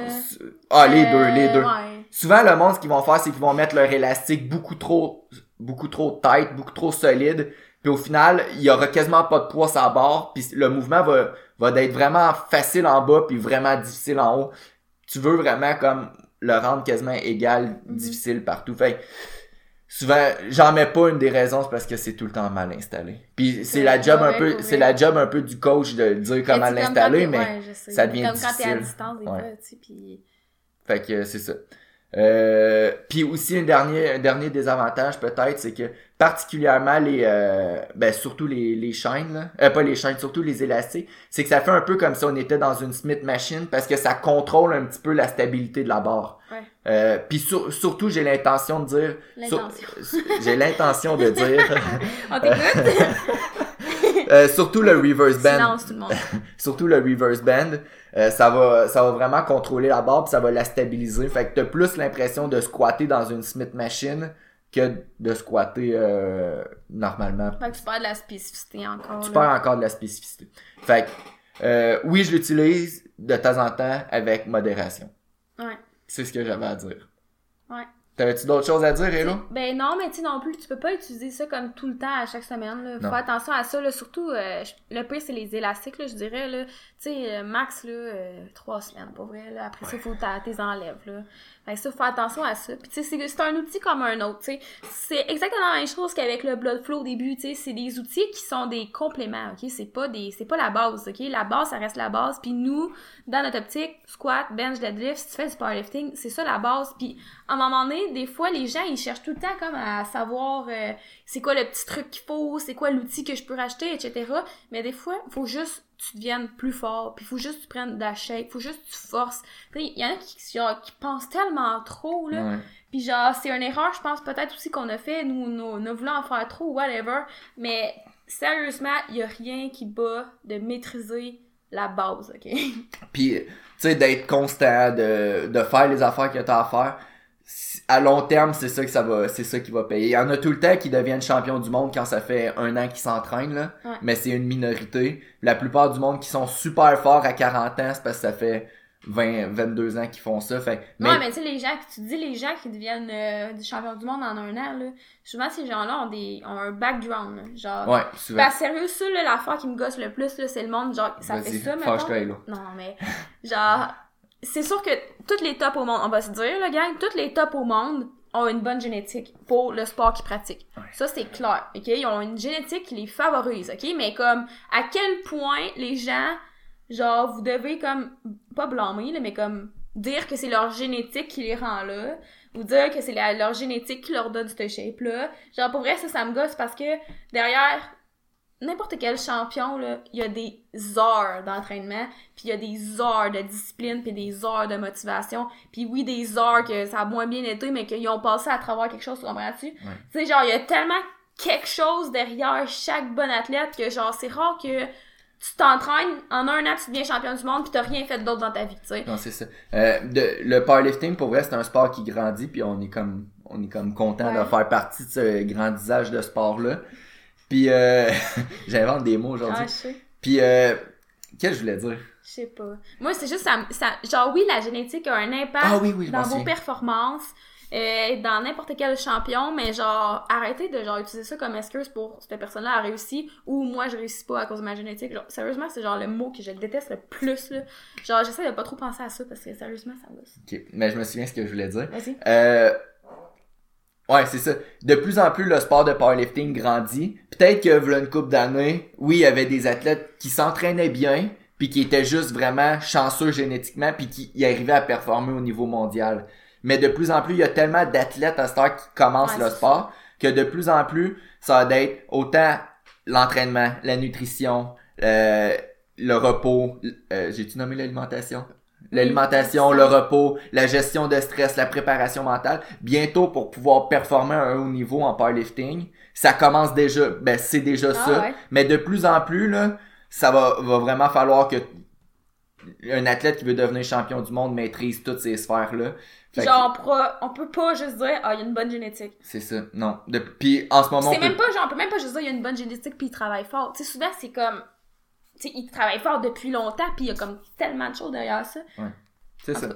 Ah, les Euh, deux, les deux. Ouais. Souvent, le monde, ce qu'ils vont faire, c'est qu'ils vont mettre leur élastique beaucoup trop, beaucoup trop tight, beaucoup trop solide. Puis au final, il y aura quasiment pas de poids sur la barre. Puis le mouvement va, va d'être vraiment facile en bas, puis vraiment difficile en haut. Tu veux vraiment comme le rendre quasiment égal, Mhm. difficile partout. Fait souvent, j'en mets pas une des raisons, c'est parce que c'est tout le temps mal installé. Puis c'est la job un peu, c'est la job un peu du coach de dire comment l'installer, mais ouais, ça devient Comme quand t'es à difficile. distance, des Ouais. fois, tu sais, puis... Fait que c'est ça. Euh, puis aussi un dernier un dernier désavantage peut-être c'est que particulièrement les euh, ben surtout les, les chaînes là, euh, pas les chaînes surtout les élastiques c'est que ça fait un peu comme si on était dans une Smith machine parce que ça contrôle un petit peu la stabilité de la barre. Euh, puis sur- surtout j'ai l'intention de dire [LAUGHS] j'ai l'intention de dire [LAUGHS] On t'écoute? [LAUGHS] euh, surtout le reverse bend Silence, tout le monde. surtout le reverse bend, euh, ça va ça va vraiment contrôler la barre puis ça va la stabiliser. Fait que t'as plus l'impression de squatter dans une Smith machine que de squatter euh, normalement. Fait que tu perds de la spécificité encore. Tu perds encore de la spécificité. Fait que oui, je l'utilise de temps en temps avec modération. Ouais. C'est ce que j'avais à dire. Ouais. T'avais-tu d'autres choses à dire, Hello? Ben non, mais tu sais non plus, tu peux pas utiliser ça comme tout le temps à chaque semaine. Là. Faut Non. attention à ça. Là. Surtout, euh, le pire, c'est les élastiques, là, je dirais. là. Tu sais, euh, max, là, euh, trois semaines, pour vrai. Là. Après ça, faut que t'es enlèves. Là. Fait ça, faut attention à ça. Puis tu sais, c'est- c'est un outil comme un autre. tu sais. C'est exactement la même chose qu'avec le blood flow au début. tu sais. C'est des outils qui sont des compléments. ok? C'est pas des, c'est pas la base. ok? La base, ça reste la base. Puis nous, dans notre optique, squat, bench, deadlift, si tu fais du powerlifting, c'est ça la base. Puis à un moment donné, des fois, les gens, ils cherchent tout le temps comme à savoir euh, c'est quoi le petit truc qu'il faut, c'est quoi l'outil que je peux racheter, etc. Mais des fois, faut juste que tu deviennes plus fort, puis faut juste que tu prennes de la shape, faut juste que tu forces. Il y en a qui, genre, qui pensent tellement trop, là. Puis genre, c'est une erreur, je pense peut-être aussi qu'on a fait, nous, nous, nous voulons en faire trop, whatever. Mais sérieusement, il y a rien qui bat de maîtriser la base, ok? [LAUGHS] Puis, tu sais, d'être constant, de, de faire les affaires que t'as à faire. À long terme, c'est ça que ça va, c'est ça qui va payer. Il y en a tout le temps qui deviennent champions du monde quand ça fait un an qu'ils s'entraînent, là. Ouais. Mais c'est une minorité. La plupart du monde qui sont super forts à 40 ans, c'est parce que ça fait 20, 22 ans qu'ils font ça. Fait, mais, Ouais, mais tu sais, les gens, tu dis les gens qui deviennent euh, des champions du monde en un an, là, souvent ces gens-là ont, des, ont un background, là, genre... ouais, souvent. Sérieux, ça, là, l'affaire qui me gosse le plus, là, c'est le monde, genre, ça fait ça, Hello. Non, mais, genre, c'est sûr que toutes les tops au monde, on va se dire, là, gang, toutes les tops au monde ont une bonne génétique pour le sport qu'ils pratiquent. Ouais. Ça, c'est clair, ok? Ils ont une génétique qui les favorise, ok? Mais comme, à quel point les gens, genre, vous devez comme, pas blâmer, là, mais comme, dire que c'est leur génétique qui les rend là, ou dire que c'est leur génétique qui leur donne cette shape-là. Genre, pour vrai, ça, ça me gosse parce que derrière n'importe quel champion, là, il y a des heures d'entraînement, puis il y a des heures de discipline, puis des heures de motivation, puis oui, des heures que ça a moins bien été, mais qu'ils ont passé à travers quelque chose, tu comprends-tu? Tu sais, genre, il y a tellement quelque chose derrière chaque bon athlète que, genre, c'est rare que tu t'entraînes, en un an, tu deviens champion du monde, puis t'as rien fait d'autre dans ta vie, tu sais. Non, c'est ça. Euh, de, le powerlifting, pour vrai, c'est un sport qui grandit, puis on est comme, on est comme content de Ouais. faire partie de ce grandissage de sport-là. Puis, euh, [LAUGHS] j'invente des mots aujourd'hui. Ah, je sais. Puis, euh, qu'est-ce que je voulais dire? Je sais pas. Moi, c'est juste, ça, ça, genre, oui, la génétique a un impact Ah oui, oui, je dans vos performances, euh, dans n'importe quel champion, mais genre, arrêtez de genre utiliser ça comme excuse pour cette personne-là a réussi ou moi je réussis pas à cause de ma génétique. Genre, sérieusement, c'est genre le mot que je déteste le plus, là. Genre, j'essaie de pas trop penser à ça parce que sérieusement, ça me gosse. Ok, mais je me souviens ce que je voulais dire. Vas-y. Euh, ouais, c'est ça. De plus en plus, le sport de powerlifting grandit. Peut-être que, voilà une couple d'années, oui, il y avait des athlètes qui s'entraînaient bien, puis qui étaient juste vraiment chanceux génétiquement, puis qui y arrivaient à performer au niveau mondial. Mais de plus en plus, il y a tellement d'athlètes à cette heure qui commencent Ouais, le sport, que de plus en plus, ça va être autant l'entraînement, la nutrition, euh, le repos, euh, j'ai-tu nommé l'alimentation? L'alimentation, le repos, la gestion de stress, la préparation mentale. Bientôt, pour pouvoir performer à un haut niveau en powerlifting, ça commence déjà, ben c'est déjà Ah, ça. ouais. Mais de plus en plus, là, ça va, va vraiment falloir que un athlète qui veut devenir champion du monde maîtrise toutes ces sphères-là. Fait que Genre, on, pourra- on peut pas juste dire, ah, il y a une bonne génétique. C'est ça. Non. De, puis en ce moment, C'est peut- même pas, genre, on peut même pas juste dire, il y a une bonne génétique puis il travaille fort. Tu sais, souvent, c'est comme, il travaille fort depuis longtemps puis il y a comme tellement de choses derrière ça. c'est ça.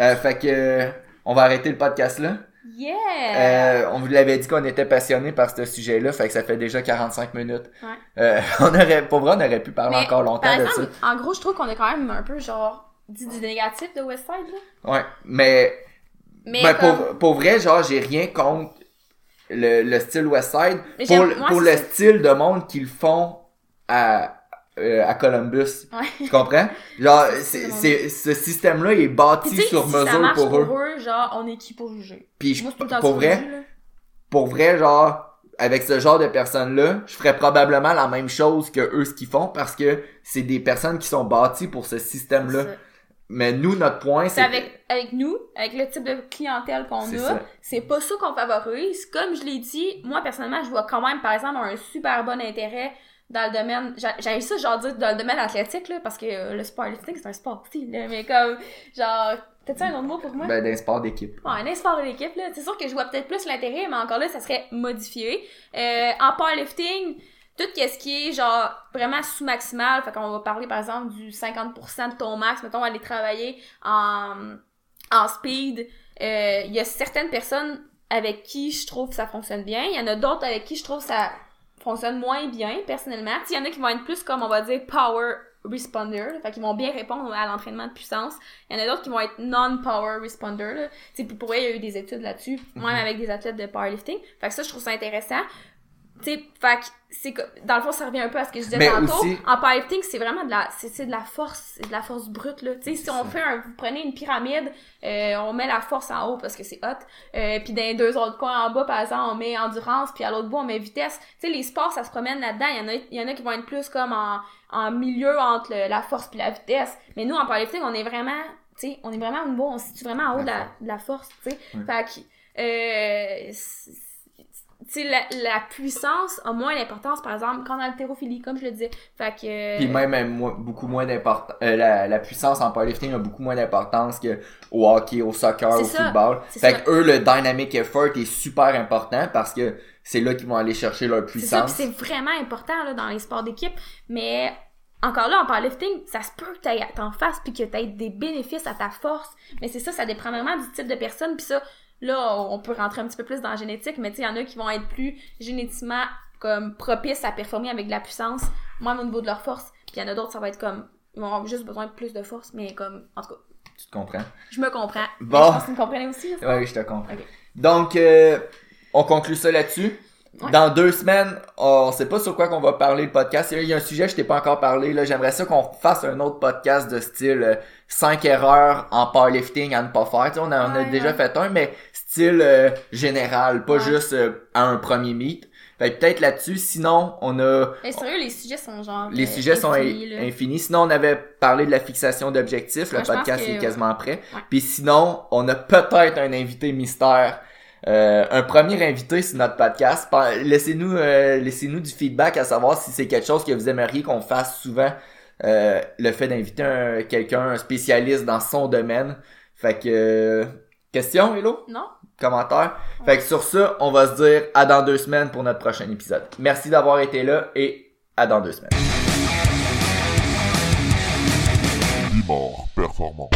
Euh, fait que euh, on va arrêter le podcast là. Yeah! Euh, on vous l'avait dit qu'on était passionné par ce sujet-là, fait que ça fait déjà 45 minutes. Ouais. Euh, [LAUGHS] on aurait, pour vrai, on aurait pu parler Mais, encore longtemps Par de exemple, en gros, je trouve qu'on est quand même un peu genre dit du négatif de Westside là. ça. Ouais, mais, Mais ben, comme- pour, pour vrai, genre, j'ai rien contre le, le style Westside. Pour, moi, pour le ça. style de monde qu'ils font à, euh, à Columbus. Ouais. Tu comprends? Genre, C'est ce système-là est bâti sur si ça mesure marche pour eux. genre, on est qui pour juger? Puis je- Moi, tout pour vrai, pour vrai, genre, avec ce genre de personnes-là, je ferais probablement la même chose que eux ce qu'ils font parce que c'est des personnes qui sont bâties pour ce système-là. Mais nous, notre point, C'est avec, avec nous, avec le type de clientèle qu'on a, c'est pas ça qu'on favorise. Comme je l'ai dit, moi personnellement, je vois quand même, par exemple, un super bon intérêt dans le domaine, j'a- j'avais ça genre dire dans le domaine athlétique, là, parce que euh, le sport lifting, c'est un sport aussi, là, mais comme, genre, t'as-tu un autre mot pour moi? ben, d'un sport d'équipe. Ouais, un sport de l'équipe, là. C'est sûr que je vois peut-être plus l'intérêt, mais encore là, ça serait modifié. Euh, en powerlifting, tout ce qui est, genre, vraiment sous-maximal, fait qu'on va parler, par exemple, du 50% de ton max, mettons, aller travailler en, en speed. Euh, Il y a certaines personnes avec qui je trouve que ça fonctionne bien. Il y en a d'autres avec qui je trouve que ça fonctionne moins bien, personnellement. Il y en a qui vont être plus, comme on va dire, power responder, là. fait qu'ils vont bien répondre à l'entraînement de puissance. Il y en a d'autres qui vont être non-power responder, là. Tu sais, puis pour vrai, il y a eu des études là-dessus, même avec des athlètes de powerlifting. Fait que ça, je trouve ça intéressant. Tu sais, c'est que, dans le fond, ça revient un peu à ce que je disais Mais tantôt. aussi- En powerlifting, c'est vraiment de la, c'est, c'est de la force, c'est de la force brute, là. Tu sais, si on fait un, vous prenez une pyramide, euh, on met la force en haut parce que c'est hot, euh, puis dans les deux autres coins en bas, par exemple, on met endurance, puis à l'autre bout, on met vitesse. Tu sais, les sports, ça se promène là-dedans. Il y en a, il y en a qui vont être plus comme en, en milieu entre le- la force puis la vitesse. Mais nous, en powerlifting, on est vraiment, tu sais, on est vraiment au niveau, on se situe vraiment en haut de la, de la force, tu sais. Fait que, euh, tu sais, la, la puissance a moins d'importance, par exemple, qu'en haltérophilie, comme je le disais. Fait que... Puis même euh, beaucoup moins d'importance. la, la puissance en powerlifting a beaucoup moins d'importance que au hockey, au soccer, au ça. football. Fait ça. que eux, le dynamic effort est super important parce que c'est là qu'ils vont aller chercher leur puissance. c'est vraiment important là, dans les sports d'équipe, mais encore là, en powerlifting, ça se peut que t'en fasses puis que t'aies des bénéfices à ta force, mais c'est ça, ça dépend vraiment du type de personne, puis ça, là, on peut rentrer un petit peu plus dans la génétique, mais tu sais, il y en a qui vont être plus génétiquement comme propices à performer avec de la puissance, même au niveau de leur force, puis il y en a d'autres, ça va être comme, ils vont avoir juste besoin de plus de force, mais comme, en tout cas, Tu te comprends? je me comprends. Bon. Je pense que vous me comprenez aussi. Ouais, je te comprends. Donc, euh, on conclut ça là-dessus. Ouais. Dans deux semaines, on sait pas sur quoi qu'on va parler le podcast. Il y a un sujet que je t'ai pas encore parlé. Là, j'aimerais ça qu'on fasse un autre podcast de style 5 erreurs en powerlifting à ne pas faire. Tu sais, on, a, on a déjà fait un, mais style euh, général, pas Ouais. juste euh, à un premier meet. Fait peut-être là-dessus. Sinon, on a Mais sérieux, les sujets sont genre. les euh, sujets sont infinis, in- infinis. Sinon, on avait parlé de la fixation d'objectifs. Ouais, le podcast que- est quasiment prêt. Ouais. Puis sinon, on a peut-être un invité mystère. Euh, un premier invité sur notre podcast. Laissez-nous euh, laissez-nous du feedback à savoir si c'est quelque chose que vous aimeriez qu'on fasse souvent. Euh, le fait d'inviter un- quelqu'un, un spécialiste dans son domaine. Fait que... euh, question, Hello? Non? Commentaire? Fait que sur ça, on va se dire à dans deux semaines pour notre prochain épisode. Merci d'avoir été là et à dans deux semaines. Performant.